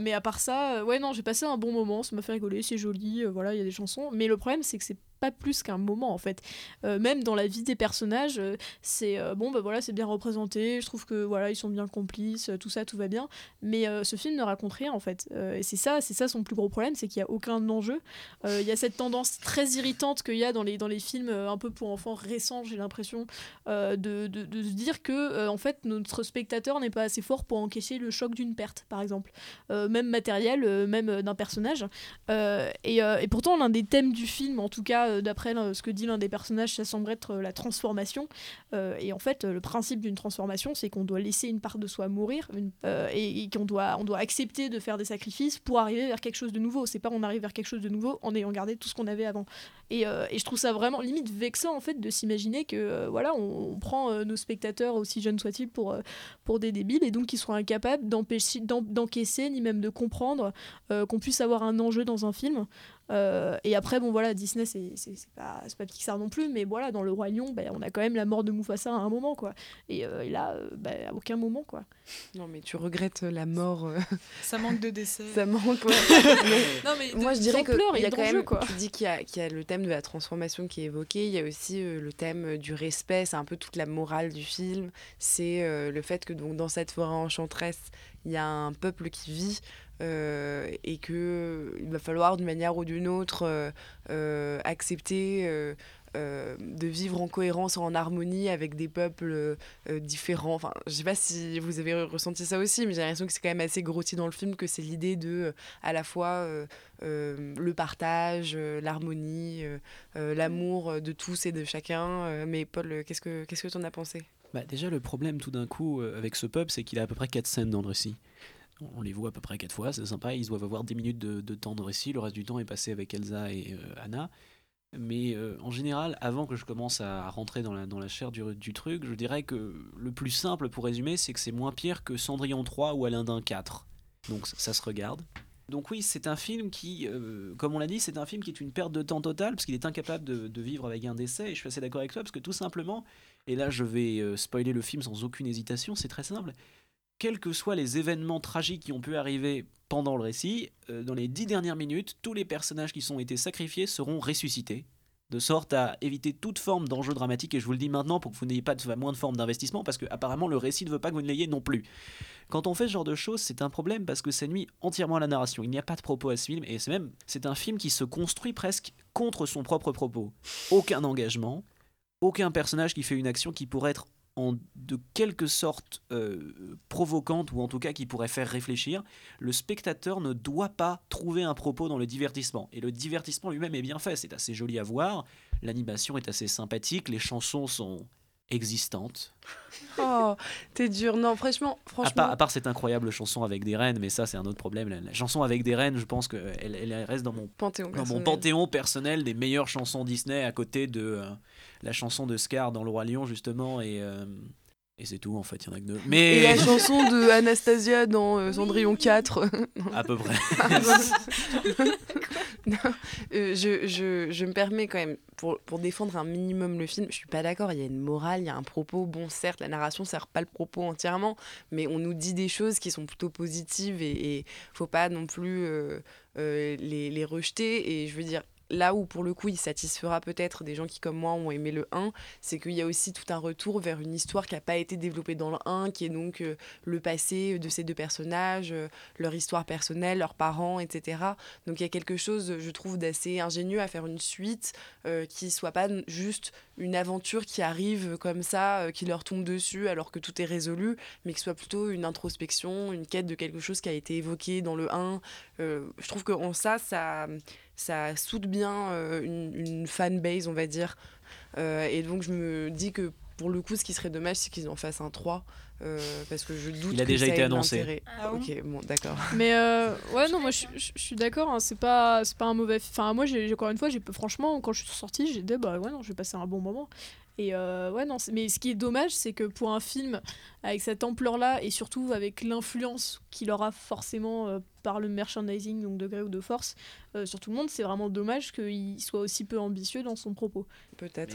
mais à part ça ouais non j'ai passé un bon moment ça m'a fait rigoler c'est joli voilà il y a des chansons mais le problème c'est que c'est pas plus qu'un moment en fait. même dans la vie des personnages, c'est bon bah voilà c'est bien représenté. Je trouve que voilà ils sont bien complice, euh, tout ça, tout va bien. Mais euh, ce film ne raconte rien en fait. Euh, et c'est ça, c'est ça son plus gros problème, c'est qu'il n'y a aucun enjeu. Il y a cette tendance très irritante qu'il y a dans les, dans les films un peu pour enfants récents, j'ai l'impression, de, de, se dire que en fait notre spectateur n'est pas assez fort pour encaisser le choc d'une perte, par exemple. même matériel, même d'un personnage. Et, et, pourtant, l'un des thèmes du film, en tout cas d'après ce que dit l'un des personnages, ça semble être la transformation. et en fait, le principe d'une transformation, c'est qu'on doit laisser une de soi mourir euh, et, qu'on doit, on doit accepter de faire des sacrifices pour arriver vers quelque chose de nouveau. C'est pas on arrive vers quelque chose de nouveau en ayant gardé tout ce qu'on avait avant. Et, euh, et, je trouve ça vraiment limite vexant en fait de s'imaginer que euh, voilà on, prend nos spectateurs aussi jeunes soient-ils pour, pour des débiles et donc qu'ils soient incapables d'encaisser ni même de comprendre qu'on puisse avoir un enjeu dans un film. Euh, et après, bon voilà, Disney, c'est pas, c'est pas Pixar non plus, mais voilà, dans Le Roi Lion, ben, on a quand même la mort de Mufasa à un moment, quoi. Et, euh, et là, euh, ben, à aucun moment, quoi. Non, mais tu regrettes la mort. euh, Ça manque de décès. Ça manque, ouais. Mais Non, mais moi, je dirais d'ampleur qu'il y a quand même, quoi. tu dis qu'il y, a- qu'il y a le thème de la transformation qui est évoqué, il y a aussi euh, le thème du respect, c'est un peu toute la morale du film, c'est euh, le fait que donc, dans cette forêt enchanteresse, il y a un peuple qui vit euh, et que euh, il va falloir d'une manière ou d'une autre euh, accepter de vivre en cohérence, en harmonie avec des peuples différents. Enfin, je sais pas si vous avez ressenti ça aussi, mais j'ai l'impression que c'est quand même assez grossi dans le film, que c'est l'idée de à la fois le partage, l'harmonie, l'amour de tous et de chacun. Mais Paul, qu'est-ce que qu'est-ce que tu en as pensé? Bah, déjà, le problème tout d'un coup avec ce pub, c'est qu'il a à peu près 4 scènes dans le récit. On les voit à peu près 4 fois, c'est sympa, ils doivent avoir 10 minutes de, temps de récit, le reste du temps est passé avec Elsa et euh, Anna. Mais euh, en général, avant que je commence à rentrer dans la, chair du, truc, je dirais que le plus simple pour résumer, c'est que c'est moins pire que Cendrillon 3 ou Alain 4. Donc ça, se regarde. Donc oui, c'est un film qui, euh, comme on l'a dit, c'est un film qui est une perte de temps totale, parce qu'il est incapable de, de vivre avec un décès, et je suis assez d'accord avec toi, parce que tout simplement, et là je vais spoiler le film sans aucune hésitation, c'est très simple, quels que soient les événements tragiques qui ont pu arriver pendant le récit, euh, dans les dix dernières minutes, tous les personnages qui sont été sacrifiés seront ressuscités, de sorte à éviter toute forme d'enjeu dramatique, et je vous le dis maintenant pour que vous n'ayez pas de, moins de forme d'investissement, parce que apparemment le récit ne veut pas que vous ne l'ayez non plus. Quand on fait ce genre de choses, c'est un problème parce que ça nuit entièrement à la narration. Il n'y a pas de propos à ce film, et c'est même c'est un film qui se construit presque contre son propre propos. Aucun engagement, aucun personnage qui fait une action qui pourrait être en de quelque sorte euh, provocante ou en tout cas qui pourrait faire réfléchir, le spectateur ne doit pas trouver un propos dans le divertissement. Et le divertissement lui-même est bien fait, c'est assez joli à voir, l'animation est assez sympathique, les chansons sont existantes. Oh, t'es dur. Non, franchement, À franchement. part, à part cette incroyable chanson avec des reines, mais ça c'est un autre problème. La, la chanson avec des reines, je pense qu'elle elle reste dans mon Panthéon dans mon personnel. panthéon personnel des meilleures chansons Disney à côté de euh, la chanson de Scar dans Le Roi Lion justement et euh, et c'est tout en fait, il y en a que deux. Mais Et la chanson de Anastasia dans euh, Cendrillon 4. à peu près. Non, euh, je, je, je me permets quand même, pour, pour défendre un minimum le film, je suis pas d'accord, il y a une morale, il y a un propos. Bon, certes, la narration sert pas le propos entièrement, mais on nous dit des choses qui sont plutôt positives et, et faut pas non plus euh, euh, les, les rejeter. Et je veux dire, là où pour le coup il satisfera peut-être des gens qui comme moi ont aimé le 1, c'est qu'il y a aussi tout un retour vers une histoire qui n'a pas été développée dans le 1, qui est donc euh, le passé de ces deux personnages, euh, leur histoire personnelle, leurs parents, etc. Donc il y a quelque chose, je trouve, d'assez ingénieux à faire une suite euh, qui soit pas juste une aventure qui arrive comme ça, euh, qui leur tombe dessus alors que tout est résolu, mais qui soit plutôt une introspection, une quête de quelque chose qui a été évoqué dans le 1. Euh, je trouve que en ça, ça, ça soude bien euh, une, une fanbase, on va dire. Euh, et donc je me dis que pour le coup, ce qui serait dommage, c'est qu'ils en fassent un 3. euh, parce que je doute Il a que déjà ça été annoncé. Ah ok, bon, d'accord. Mais euh, ouais, non, moi je, je- je suis d'accord, hein, c'est pas, c'est pas un mauvais. Enfin, moi, j'ai, encore une fois, j'ai, franchement, quand je suis sortie, j'ai dit, bah ouais, non, j'ai passé un bon moment. Et euh, ouais, non, mais ce qui est dommage, c'est que pour un film avec cette ampleur-là, et surtout avec l'influence qu'il aura forcément euh, par le merchandising, donc de gré ou de force, euh, sur tout le monde, c'est vraiment dommage qu'il soit aussi peu ambitieux dans son propos. Peut-être.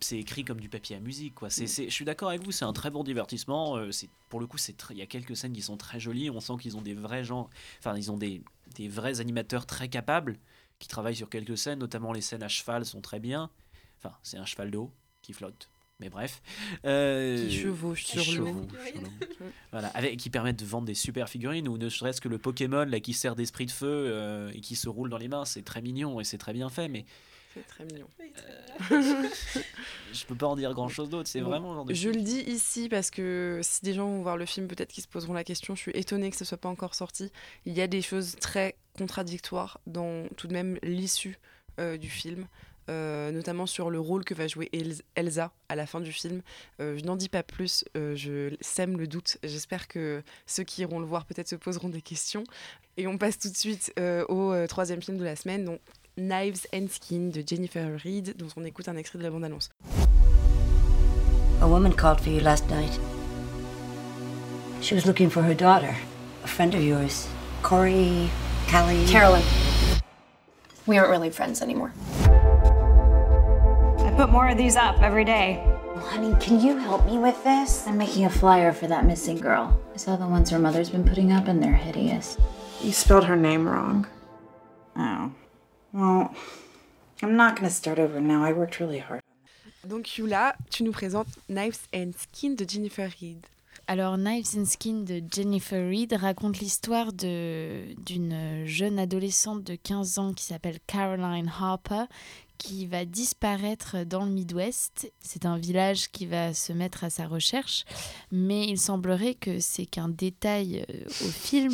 C'est écrit comme du papier à musique quoi. C'est c'est- je suis d'accord avec vous, c'est un très bon divertissement. euh, c'est pour le coup il y a quelques scènes qui sont très jolies. On sent qu'ils ont des vrais gens, enfin ils ont des, des vrais animateurs très capables qui travaillent sur quelques scènes, notamment les scènes à cheval sont très bien. Enfin c'est un cheval d'eau qui flotte. Mais bref. Euh, Qui chevauche qui sur l'eau. chevauche sur l'eau. voilà, avec, qui permettent de vendre des super figurines ou ne serait-ce que le Pokémon là qui sert d'esprit de feu euh, et qui se roule dans les mains, c'est très mignon et c'est très bien fait. Mais C'est très mignon. je peux pas en dire grand chose d'autre. C'est Bon, vraiment le genre de Je le dis ici parce que si des gens vont voir le film, peut-être qu'ils se poseront la question. Je suis étonnée que ce soit pas encore sorti. Il y a des choses très contradictoires dans tout de même l'issue euh, du film. Euh, notamment sur le rôle que va jouer El- Elsa à la fin du film. Euh, je n'en dis pas plus, euh, je sème le doute. J'espère que ceux qui iront le voir peut-être se poseront des questions. Et on passe tout de suite euh, au euh, troisième film de la semaine, donc Knives and Skin de Jennifer Reed, dont on écoute un extrait de la bande-annonce. A woman called for you last night. She was looking for her daughter, a friend of yours. Corey, Callie. Carolyn. We aren't really friends anymore. I put more of these up every day. Well, honey, can you help me with this? I'm making a flyer for that missing girl. I saw the ones her mother's been putting up, and they're hideous? You spelled her name wrong. Oh. Well, I'm not gonna start over now. I worked really hard. Donc Yula, tu nous présentes Knives and Skin de Jennifer Reed. Alors, Knives and Skin de Jennifer Reed raconte l'histoire d'une jeune adolescente de 15 ans qui s'appelle Caroline Harper qui va disparaître dans le Midwest. C'est un village qui va se mettre à sa recherche, mais il semblerait que c'est qu'un détail euh, au film,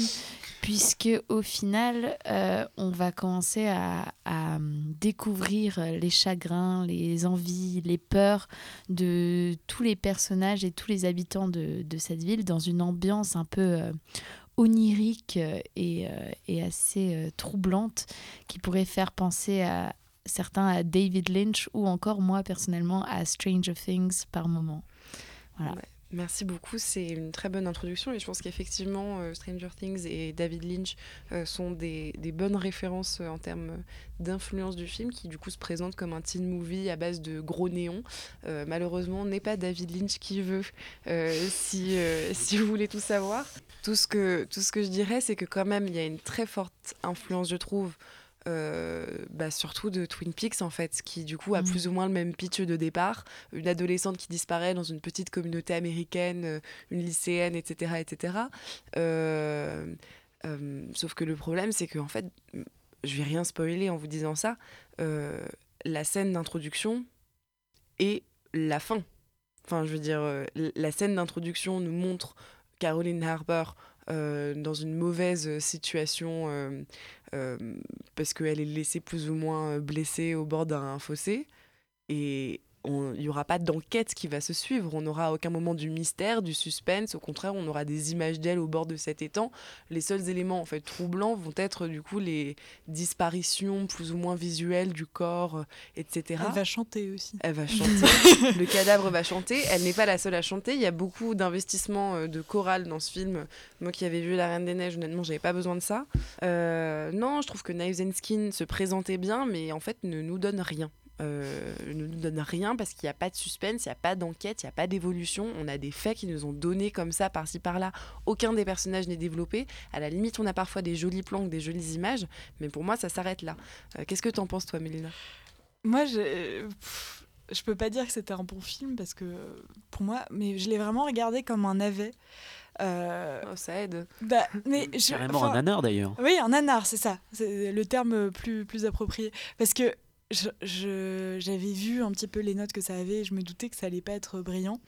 puisque au final, euh, on va commencer à, à, découvrir les chagrins, les envies, les peurs de tous les personnages et tous les habitants de, de cette ville dans une ambiance un peu... Euh, onirique et, et assez troublante qui pourrait faire penser à, certains à David Lynch ou encore moi personnellement à Stranger Things par moment. Voilà. Merci beaucoup, c'est une très bonne introduction et je pense qu'effectivement euh, Stranger Things et David Lynch euh, sont des, des, bonnes références euh, en termes d'influence du film qui du coup se présente comme un teen movie à base de gros néons. malheureusement, n'est pas David Lynch qui veut, si, si vous voulez tout savoir. Tout ce que, tout ce que je dirais, c'est que quand même il y a une très forte influence, je trouve, euh, bah, surtout de Twin Peaks en fait, qui du coup a mm. plus ou moins le même pitch de départ, une adolescente qui disparaît dans une petite communauté américaine, euh, une lycéenne, etc., etc. Euh, sauf que le problème, c'est que en fait, je vais rien spoiler en vous disant ça, la scène d'introduction est la fin. Enfin, je veux dire, la scène d'introduction nous montre Caroline Harper dans une mauvaise situation euh, parce qu'elle est laissée plus ou moins euh, blessée au bord d'un fossé. Et il n'y aura pas d'enquête qui va se suivre. On n'aura aucun moment du mystère, du suspense. Au contraire, on aura des images d'elle au bord de cet étang. Les seuls éléments en fait troublants vont être du coup les disparitions plus ou moins visuelles du corps, euh, etc. Elle va chanter aussi. Elle va chanter. le cadavre va chanter. Elle n'est pas la seule à chanter. Il y a beaucoup d'investissements euh, de chorale dans ce film. Moi qui avais vu La Reine des Neiges, honnêtement, j'avais pas besoin de ça. Euh, non, je trouve que Knives and Skin se présentait bien, mais en fait ne nous donne rien euh, ne nous donne rien parce qu'il n'y a pas de suspense, il n'y a pas d'enquête, il n'y a pas d'évolution. On a des faits qui nous ont donné comme ça, par-ci par-là. Aucun des personnages n'est développé. À la limite, on a parfois des jolis plans, des jolies images, mais pour moi, ça s'arrête là. Euh, qu'est-ce que tu en penses, toi, Mélina? Moi, je. Je peux pas dire que c'était un bon film parce que pour moi, mais je l'ai vraiment regardé comme un navet. Euh... Oh, ça aide. Bah, mais je, Carrément un nanar d'ailleurs. Oui, un nanar, c'est ça. C'est le terme plus, plus approprié. Parce que j'avais vu un petit peu les notes que ça avait et je me doutais que ça allait pas être brillant.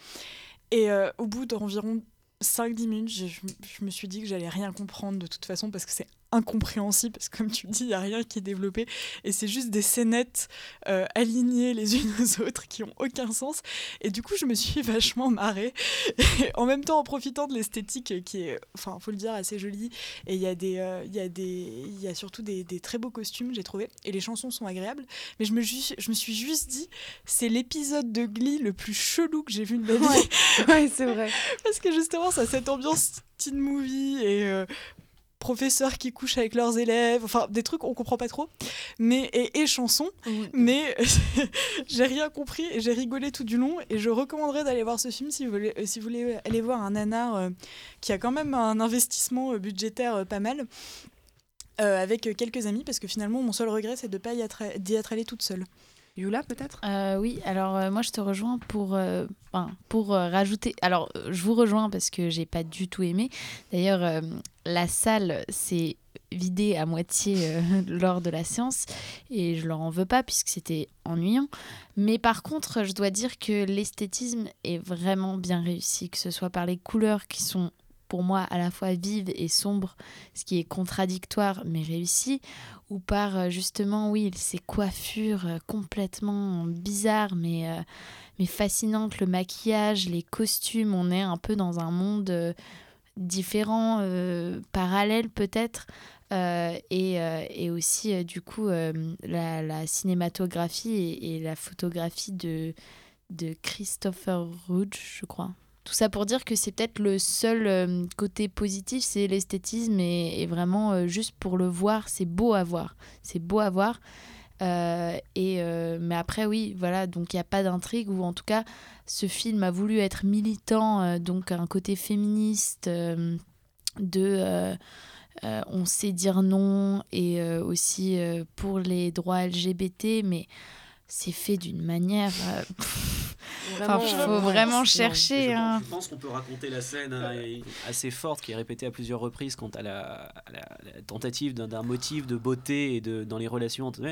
Et euh, au bout d'environ 5-10 minutes, je, je, me suis dit que j'allais rien comprendre de toute façon parce que c'est incompréhensible parce que comme tu le dis, il n'y a rien qui est développé et c'est juste des scénettes euh, alignées les unes aux autres qui ont aucun sens. Et du coup, je me suis vachement marrée. Et en même temps, en profitant de l'esthétique qui est, enfin, faut le dire, assez jolie. Et il y a des, euh, y a des, il y a surtout des, des, très beaux costumes, j'ai trouvé. Et les chansons sont agréables. Mais je me, je me suis juste dit, c'est l'épisode de Glee le plus chelou que j'ai vu de ma vie. Ouais, c'est vrai. parce que justement, ça a cette ambiance teen movie et euh, professeurs qui couchent avec leurs élèves, enfin des trucs on comprend pas trop, mais et, et chansons, mais j'ai rien compris et j'ai rigolé tout du long et je recommanderais d'aller voir ce film si vous voulez, euh, si vous voulez aller voir un nanar euh, qui a quand même un investissement euh, budgétaire pas mal. avec quelques amis parce que finalement mon seul regret c'est de ne pas y être, d'y être allée toute seule. Yula peut-être? Euh, Oui, alors euh, moi je te rejoins pour, euh, pour rajouter. Alors je vous rejoins parce que j'ai pas du tout aimé. D'ailleurs, la salle s'est vidée à moitié lors de la séance et je leur en veux pas puisque c'était ennuyant. Mais par contre, je dois dire que l'esthétisme est vraiment bien réussi, que ce soit par les couleurs qui sont pour moi à la fois vives et sombres, ce qui est contradictoire mais réussi, ou par euh, justement, oui, ces coiffures euh, complètement bizarres mais, euh, mais fascinantes, le maquillage, les costumes, on est un peu dans un monde différent, parallèle peut-être. et, et, aussi du coup la, cinématographie et, et, la photographie de, de Christopher Rudge, je crois. Tout ça pour dire que c'est peut-être le seul euh, côté positif, c'est l'esthétisme et, vraiment euh, juste pour le voir, c'est beau à voir. C'est beau à voir. Euh, et, mais après, oui, voilà, donc il n'y a pas d'intrigue, ou en tout cas, ce film a voulu être militant, donc un côté féministe, de on sait dire non, et aussi pour les droits LGBT, mais c'est fait d'une manière. Enfin, Vraiment, faut euh, vraiment chercher. Je, hein. pense, je pense qu'on peut raconter la scène hein, assez forte qui est répétée à plusieurs reprises quant à la, à la- la tentative d'un- motif de beauté et de, dans les relations entre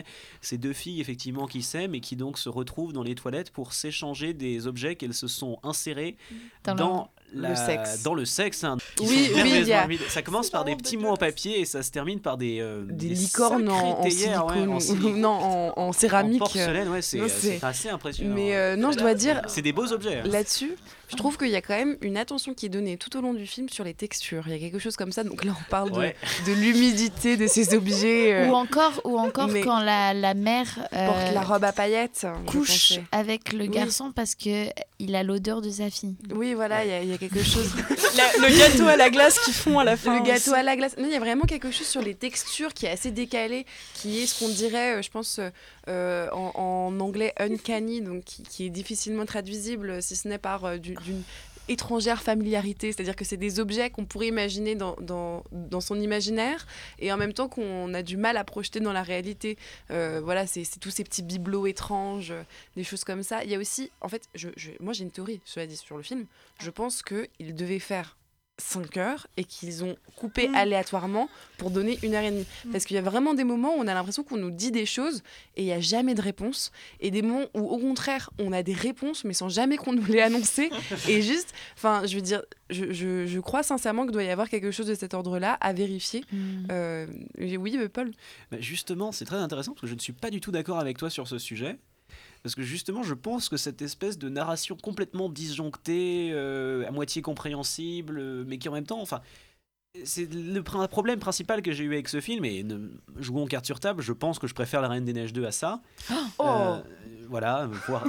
ces deux filles effectivement qui s'aiment et qui donc se retrouvent dans les toilettes pour s'échanger des objets qu'elles se sont insérés Dans la- le sexe. Dans le sexe hein, Oui, oui, merveilleusement il y a-. Ça commence par des petits mots en papier et ça se termine par des euh, Des licornes en, en sacrées théières, ouais, silicone, en ou- silicone. non, en, en céramique. En porcelaine, ouais, c'est c'est assez impressionnant. Mais euh, non, je dois dire, C'est des beaux objets. hein. Là-dessus, je trouve qu'il y a quand même une attention qui est donnée tout au long du film sur les textures. Il y a quelque chose comme ça. Donc là, on parle de- Ouais. de, l'humidité de ces objets. euh, Ou encore, ou encore mais- quand la, la mère euh, porte la robe à paillettes. couche avec le Oui. garçon parce que il a l'odeur de sa fille. Oui, voilà, il y y, a quelque chose. La- le gâteau à la glace qu'ils font à la fin. Le gâteau à la glace. Non, il y a vraiment quelque chose sur les textures qui est assez décalé, qui est ce qu'on dirait, euh, je pense, euh, euh, en, en anglais uncanny, donc qui, qui est difficilement traduisible, si ce n'est par euh, du- d'une étrangère familiarité, c'est-à-dire que c'est des objets qu'on pourrait imaginer dans, dans, son imaginaire et en même temps qu'on a du mal à projeter dans la réalité. Euh, voilà, c'est tous ces petits bibelots étranges, euh, des choses comme ça. Il y a aussi, en fait, je- moi j'ai une théorie, cela dit, sur le film. Je pense qu'il devait faire 5 heures et qu'ils ont coupé Mm. aléatoirement pour donner une heure et demie. Mm. Parce qu'il y a vraiment des moments où on a l'impression qu'on nous dit des choses et il n'y a jamais de réponse. Et des moments où, au contraire, on a des réponses mais sans jamais qu'on nous les annonce. et juste, enfin, je veux dire, je, je- je crois sincèrement qu'il doit y avoir quelque chose de cet ordre-là à vérifier. Mm. Euh, oui, euh, Paul Bah, justement, c'est très intéressant parce que je ne suis pas du tout d'accord avec toi sur ce sujet. Parce que justement, je pense que cette espèce de narration complètement disjonctée, euh, à moitié compréhensible, euh, mais qui en même temps, enfin, c'est le pr- problème principal que j'ai eu avec ce film. Et ne, jouons carte sur table, je pense que je préfère La Reine des Neiges 2 à ça. Oh Euh, voilà, voir-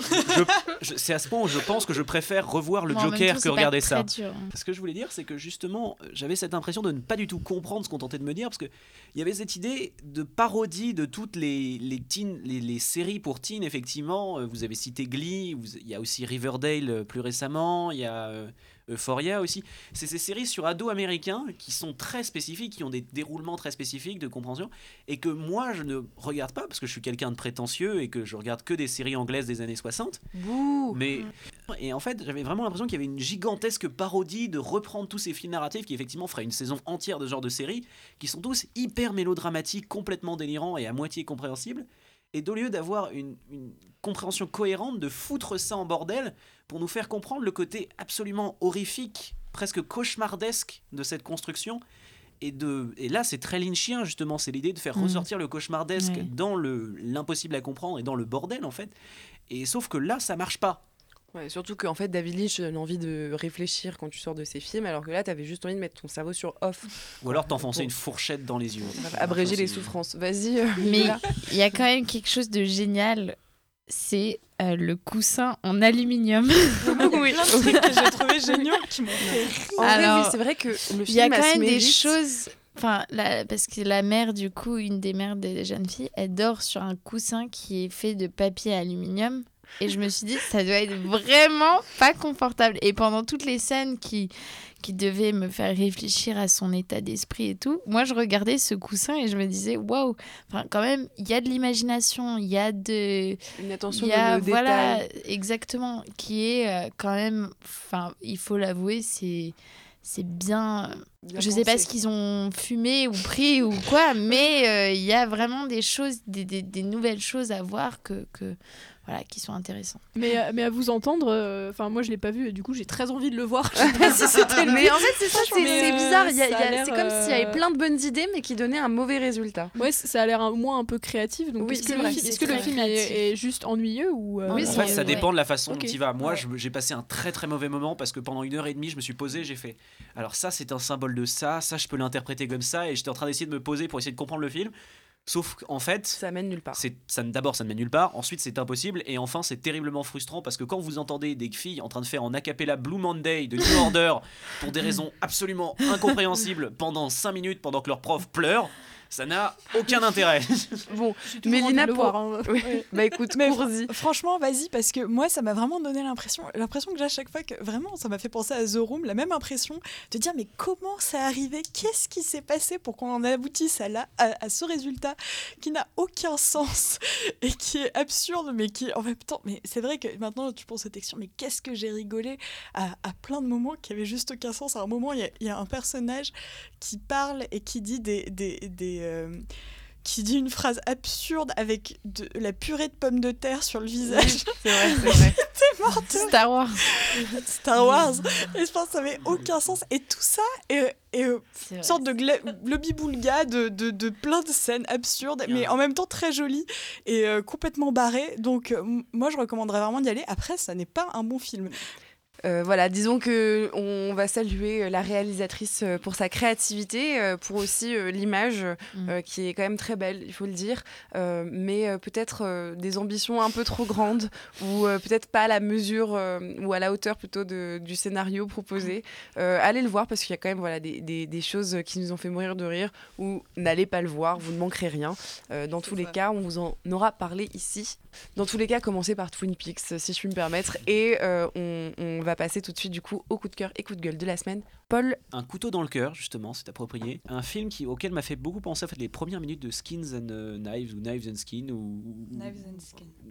c'est à ce point où je pense que je préfère revoir le Bon, Joker temps, que regarder ça. dur, hein. Ce que je voulais dire, c'est que justement, euh, j'avais cette impression de ne pas du tout comprendre ce qu'on tentait de me dire, parce qu'il y avait cette idée de parodie de toutes les, les, teen- les, les séries pour teen, effectivement. Euh, Vous avez cité Glee, il y a aussi Riverdale euh, plus récemment, il y a Euphoria aussi. C'est ces séries sur ados américains qui sont très spécifiques, qui ont des déroulements très spécifiques de compréhension, et que moi, je ne regarde pas, parce que je suis quelqu'un de prétentieux et que je regarde que des séries anglaises des années 60. Bouh Mais et en fait, j'avais vraiment l'impression qu'il y avait une gigantesque parodie de reprendre tous ces films narratifs qui effectivement feraient une saison entière de ce genre de série, qui sont tous hyper mélodramatiques, complètement délirants et à moitié compréhensibles. Et d'au lieu d'avoir une, une compréhension cohérente, de foutre ça en bordel pour nous faire comprendre le côté absolument horrifique, presque cauchemardesque de cette construction. Et, de, et là, c'est très lynchien, justement. C'est l'idée de faire Mm. ressortir le cauchemardesque dans le- l'impossible à comprendre et dans le bordel, en fait. Et sauf que là, ça marche pas. Ouais, surtout qu'en fait, David Lynch donne envie de réfléchir quand tu sors de ses films, alors que là, tu avais juste envie de mettre ton cerveau sur off. Ou alors t'enfoncer Bon. une fourchette dans les yeux. Abréger les souffrances. Vas-y. euh, Mais il y a quand même quelque chose de génial, c'est euh, le coussin en aluminium. oui, trucs que j'ai trouvé géniaux qui m'ont fait. En vrai, Alors, oui, c'est vrai que le film Il y a quand même des choses. Enfin, la- parce que la mère, du coup, une des mères des jeunes filles, elle dort sur un coussin qui est fait de papier aluminium. Et je me suis dit, ça doit être vraiment pas confortable. Et pendant toutes les scènes qui, qui devaient me faire réfléchir à son état d'esprit et tout, moi, je regardais ce coussin et je me disais, waouh, enfin, quand même, il y a de l'imagination, il y a de. Une attention Il y a, de voilà, exactement, qui est euh, quand même, enfin, il faut l'avouer, c'est c'est bien. Je sais pas ce qu'ils ont fumé ou pris ou quoi, mais euh, il y a vraiment des choses, des, des, des nouvelles choses à voir que, que voilà, qui sont intéressantes. Mais, euh, mais à vous entendre, euh, enfin moi je l'ai pas vu et du coup j'ai très envie de le voir. Je sais pas si c'était le Mais but. en fait, c'est ça, c'est euh, bizarre. C'est comme s'il y avait plein de bonnes idées, mais qui donnaient un mauvais résultat. Ouais, ça a l'air au moins un peu créatif. Donc Oui, est-ce que, le, que film est, est juste ennuyeux ou euh, Oui, En fait, ça ouais. dépend de la façon Ok. dont il va. Moi, j'ai passé un très très mauvais moment parce que pendant une heure et demie, je me suis posé, j'ai fait. Alors ça, c'est un symbole de ça, ça, je peux l'interpréter comme ça, et j'étais en train d'essayer de me poser pour essayer de comprendre le film. Sauf qu'en fait, ça mène nulle part. C'est ça d'abord ça ne mène nulle part, ensuite c'est impossible et enfin c'est terriblement frustrant parce que quand vous entendez des filles en train de faire en acapella Blue Monday de New Order pour des raisons absolument incompréhensibles pendant 5 minutes pendant que leur prof pleure, ça n'a aucun intérêt. bon, Mélina pour... voir, hein. oui. Bah écoute, Mais fr- franchement, vas-y, parce que moi, ça m'a vraiment donné l'impression, l'impression que j'ai à chaque fois que vraiment, ça m'a fait penser à The Room, la même impression de dire mais comment ça arrivé? Qu'est-ce qui s'est passé pour qu'on en aboutisse à, là, à, à ce résultat qui n'a aucun sens et qui est absurde, mais qui en même temps, mais c'est vrai que maintenant tu penses cette action, mais qu'est-ce que j'ai rigolé à, à plein de moments qui avaient juste aucun sens. À un moment, il y a- il y, a un personnage qui parle et qui dit des, des, des, euh, qui dit une phrase absurde avec de la purée de pommes de terre sur le visage. c'est vrai, c'est vrai. T'es morte. Star Wars. Star Wars. Et je pense que ça avait aucun sens. Et tout ça est, une sorte de lobby-boulga de, de, de plein de scènes absurdes, mais en même temps très jolies et euh, complètement barrées. Donc, euh, moi, je recommanderais vraiment d'y aller. Après, ça n'est pas un bon film. Euh, voilà, disons que on va saluer euh, la réalisatrice euh, pour sa créativité, pour aussi l'image euh, qui est quand même très belle, il faut le dire, mais peut-être des ambitions un peu trop grandes ou peut-être pas à la mesure ou à la hauteur plutôt de- du scénario proposé. Allez le voir parce qu'il y a quand même voilà des, des- des choses qui nous ont fait mourir de rire ou n'allez pas le voir, vous ne manquerez rien. Dans tous les cas, on vous en aura parlé ici. Dans tous les cas, commencez par Twin Peaks, si je puis me permettre, et on, on va passer tout de suite du coup au coup de cœur et coup de gueule de la semaine. Paul, Un couteau dans le cœur, justement, c'est approprié. Un film qui, auquel m'a fait beaucoup penser en fait, les premières minutes de Skins and euh, Knives ou Knives and Skin ou, ou- ou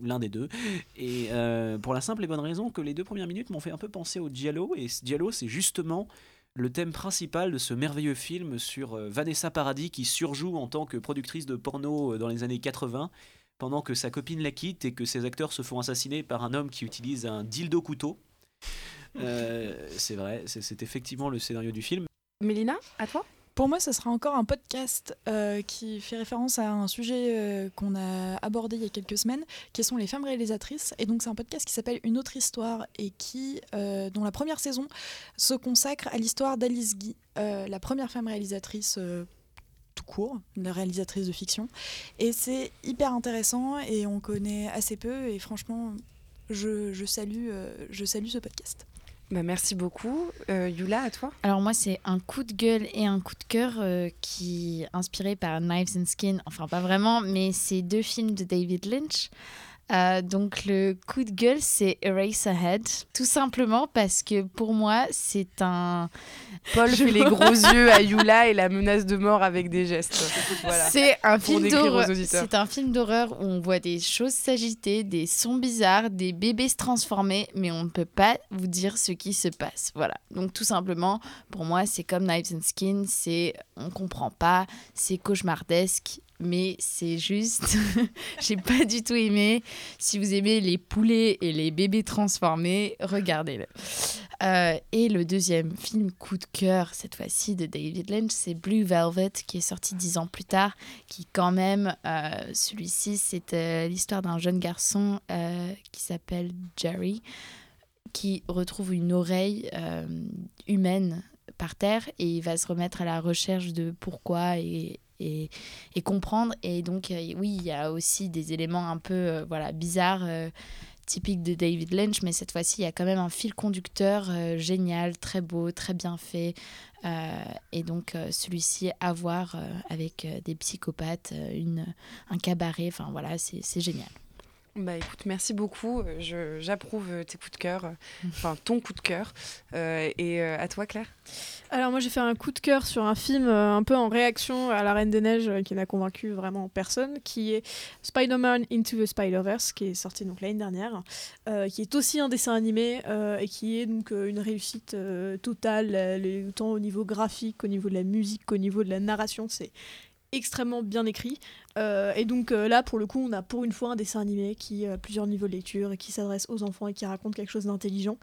l'un des deux. Et euh, pour la simple et bonne raison que les deux premières minutes m'ont fait un peu penser au Giallo. Et ce Giallo, c'est justement le thème principal de ce merveilleux film sur euh, Vanessa Paradis qui surjoue en tant que productrice de porno euh, dans les années 80 pendant que sa copine la quitte et que ses acteurs se font assassiner par un homme qui utilise un dildo couteau. Euh, c'est vrai, c'est- effectivement le scénario du film. Mélina, à toi? Pour moi, ce sera encore un podcast euh, qui fait référence à un sujet euh, qu'on a abordé il y a quelques semaines, qui sont les femmes réalisatrices. Et donc, c'est un podcast qui s'appelle Une autre histoire et qui, euh, dont la première saison se consacre à l'histoire d'Alice Guy, euh, la première femme réalisatrice. euh, tout court, une réalisatrice de fiction. Et c'est hyper intéressant et on connaît assez peu et franchement, je, je salue, euh, je salue ce podcast. bah, Merci beaucoup. Euh, Yula, à toi Alors moi, c'est un coup de gueule et un coup de cœur euh, qui inspiré par Knives and Skin. Enfin, pas vraiment, mais c'est deux films de David Lynch. Euh, donc le coup de gueule, c'est Eraserhead. Tout simplement parce que pour moi, c'est un... Paul Je fait les gros yeux à Yula et la menace de mort avec des gestes. Voilà. C'est un film d'horreur. C'est un film d'horreur où on voit des choses s'agiter, des sons bizarres, des bébés se transformer, mais on ne peut pas vous dire ce qui se passe. Voilà. Donc tout simplement, pour moi, c'est comme Knives and Skin, c'est on comprend pas, c'est cauchemardesque. Mais c'est juste, j'ai pas du tout aimé. Si vous aimez les poulets et les bébés transformés, regardez-le. Euh, et le deuxième film coup de cœur, cette fois-ci de David Lynch, c'est Blue Velvet, qui est sorti dix ans plus tard, qui quand même, euh, celui-ci, c'est euh, l'histoire d'un jeune garçon qui s'appelle Jerry, qui retrouve une oreille humaine par terre et il va se remettre à la recherche de pourquoi et, et, et comprendre. Et donc, euh, oui, il y a aussi des éléments un peu euh, voilà, bizarres. euh, typiques de David Lynch, mais cette fois-ci, il y a quand même un fil conducteur génial, très beau, très bien fait. Et donc, celui-ci à voir avec des psychopathes, une, un cabaret, enfin voilà, c'est génial. Bah écoute, merci beaucoup. Euh, J'approuve euh, tes coups de cœur, euh, enfin ton coup de cœur. Et à toi, Claire Alors moi j'ai fait un coup de cœur sur un film un peu en réaction à La Reine des Neiges qui n'a convaincu vraiment personne, qui est Spider-Man Into the Spider-Verse, qui est sorti donc l'année dernière, qui est aussi un dessin animé et qui est donc une réussite totale, autant au niveau graphique qu'au niveau de la musique, qu'au niveau de la narration, c'est extrêmement bien écrit. Euh, et donc euh, là, pour le coup, on a pour une fois un dessin animé qui a plusieurs niveaux de lecture et qui s'adresse aux enfants et qui raconte quelque chose d'intelligent.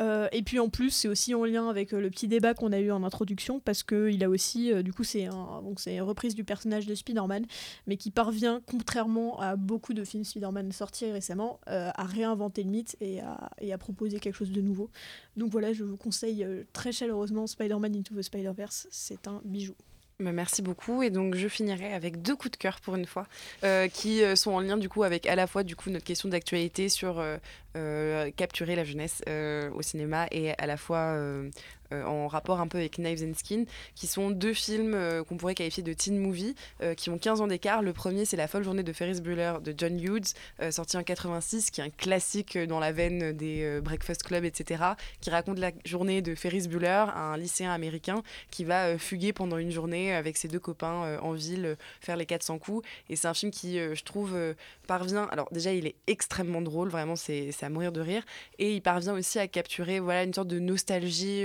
Euh, et puis en plus, c'est aussi en lien avec euh, le petit débat qu'on a eu en introduction, parce qu'il a aussi, euh, du coup, c'est un, une reprise du personnage de Spider-Man, mais qui parvient, contrairement à beaucoup de films Spider-Man sortis récemment, euh, à réinventer le mythe et à, et à proposer quelque chose de nouveau. Donc voilà, je vous conseille euh, très chaleureusement Spider-Man Into the Spider-Verse, c'est un bijou. Bah, merci beaucoup. Et donc, je finirai avec deux coups de cœur pour une fois, euh, qui euh, sont en lien du coup avec à la fois du coup notre question d'actualité sur euh, capturer la jeunesse au cinéma et à la fois en rapport un peu avec Knives and Skin, qui sont deux films euh, qu'on pourrait qualifier de teen movie, euh, qui ont 15 ans d'écart. Le premier, c'est La folle journée de Ferris Bueller de John Hughes, euh, sorti en 86, qui est un classique euh, dans la veine des euh, Breakfast Club, etc., qui raconte la journée de Ferris Bueller, un lycéen américain qui va euh, fuguer pendant une journée avec ses deux copains euh, en ville, euh, faire les 400 coups. Et c'est un film qui, euh, je trouve, euh, parvient. Alors, déjà, il est extrêmement drôle, vraiment, c'est c'est à mourir de rire. Et il parvient aussi à capturer voilà, une sorte de nostalgie.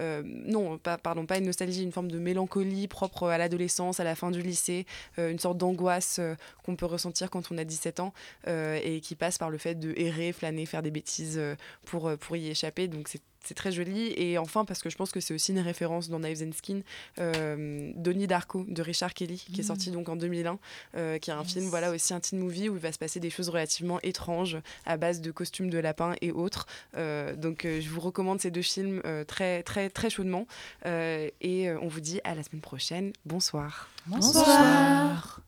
euh, non, pas, pardon, pas une nostalgie, une forme de mélancolie propre à l'adolescence, à la fin du lycée, euh, une sorte d'angoisse euh, qu'on peut ressentir quand on a 17 ans et qui passe par le fait de errer, flâner, faire des bêtises pour, pour y échapper. Donc c'est c'est très joli. Et enfin, parce que je pense que c'est aussi une référence dans Knives and Skin, euh, Donnie Darko de Richard Kelly, qui est Mm. sorti donc en 2001, euh, qui est un film, voilà, aussi un teen movie où il va se passer des choses relativement étranges à base de costumes de lapin et autres. Euh, donc je vous recommande ces deux films euh, très, très, chaudement. Euh, et euh, on vous dit à la semaine prochaine. Bonsoir. Bonsoir.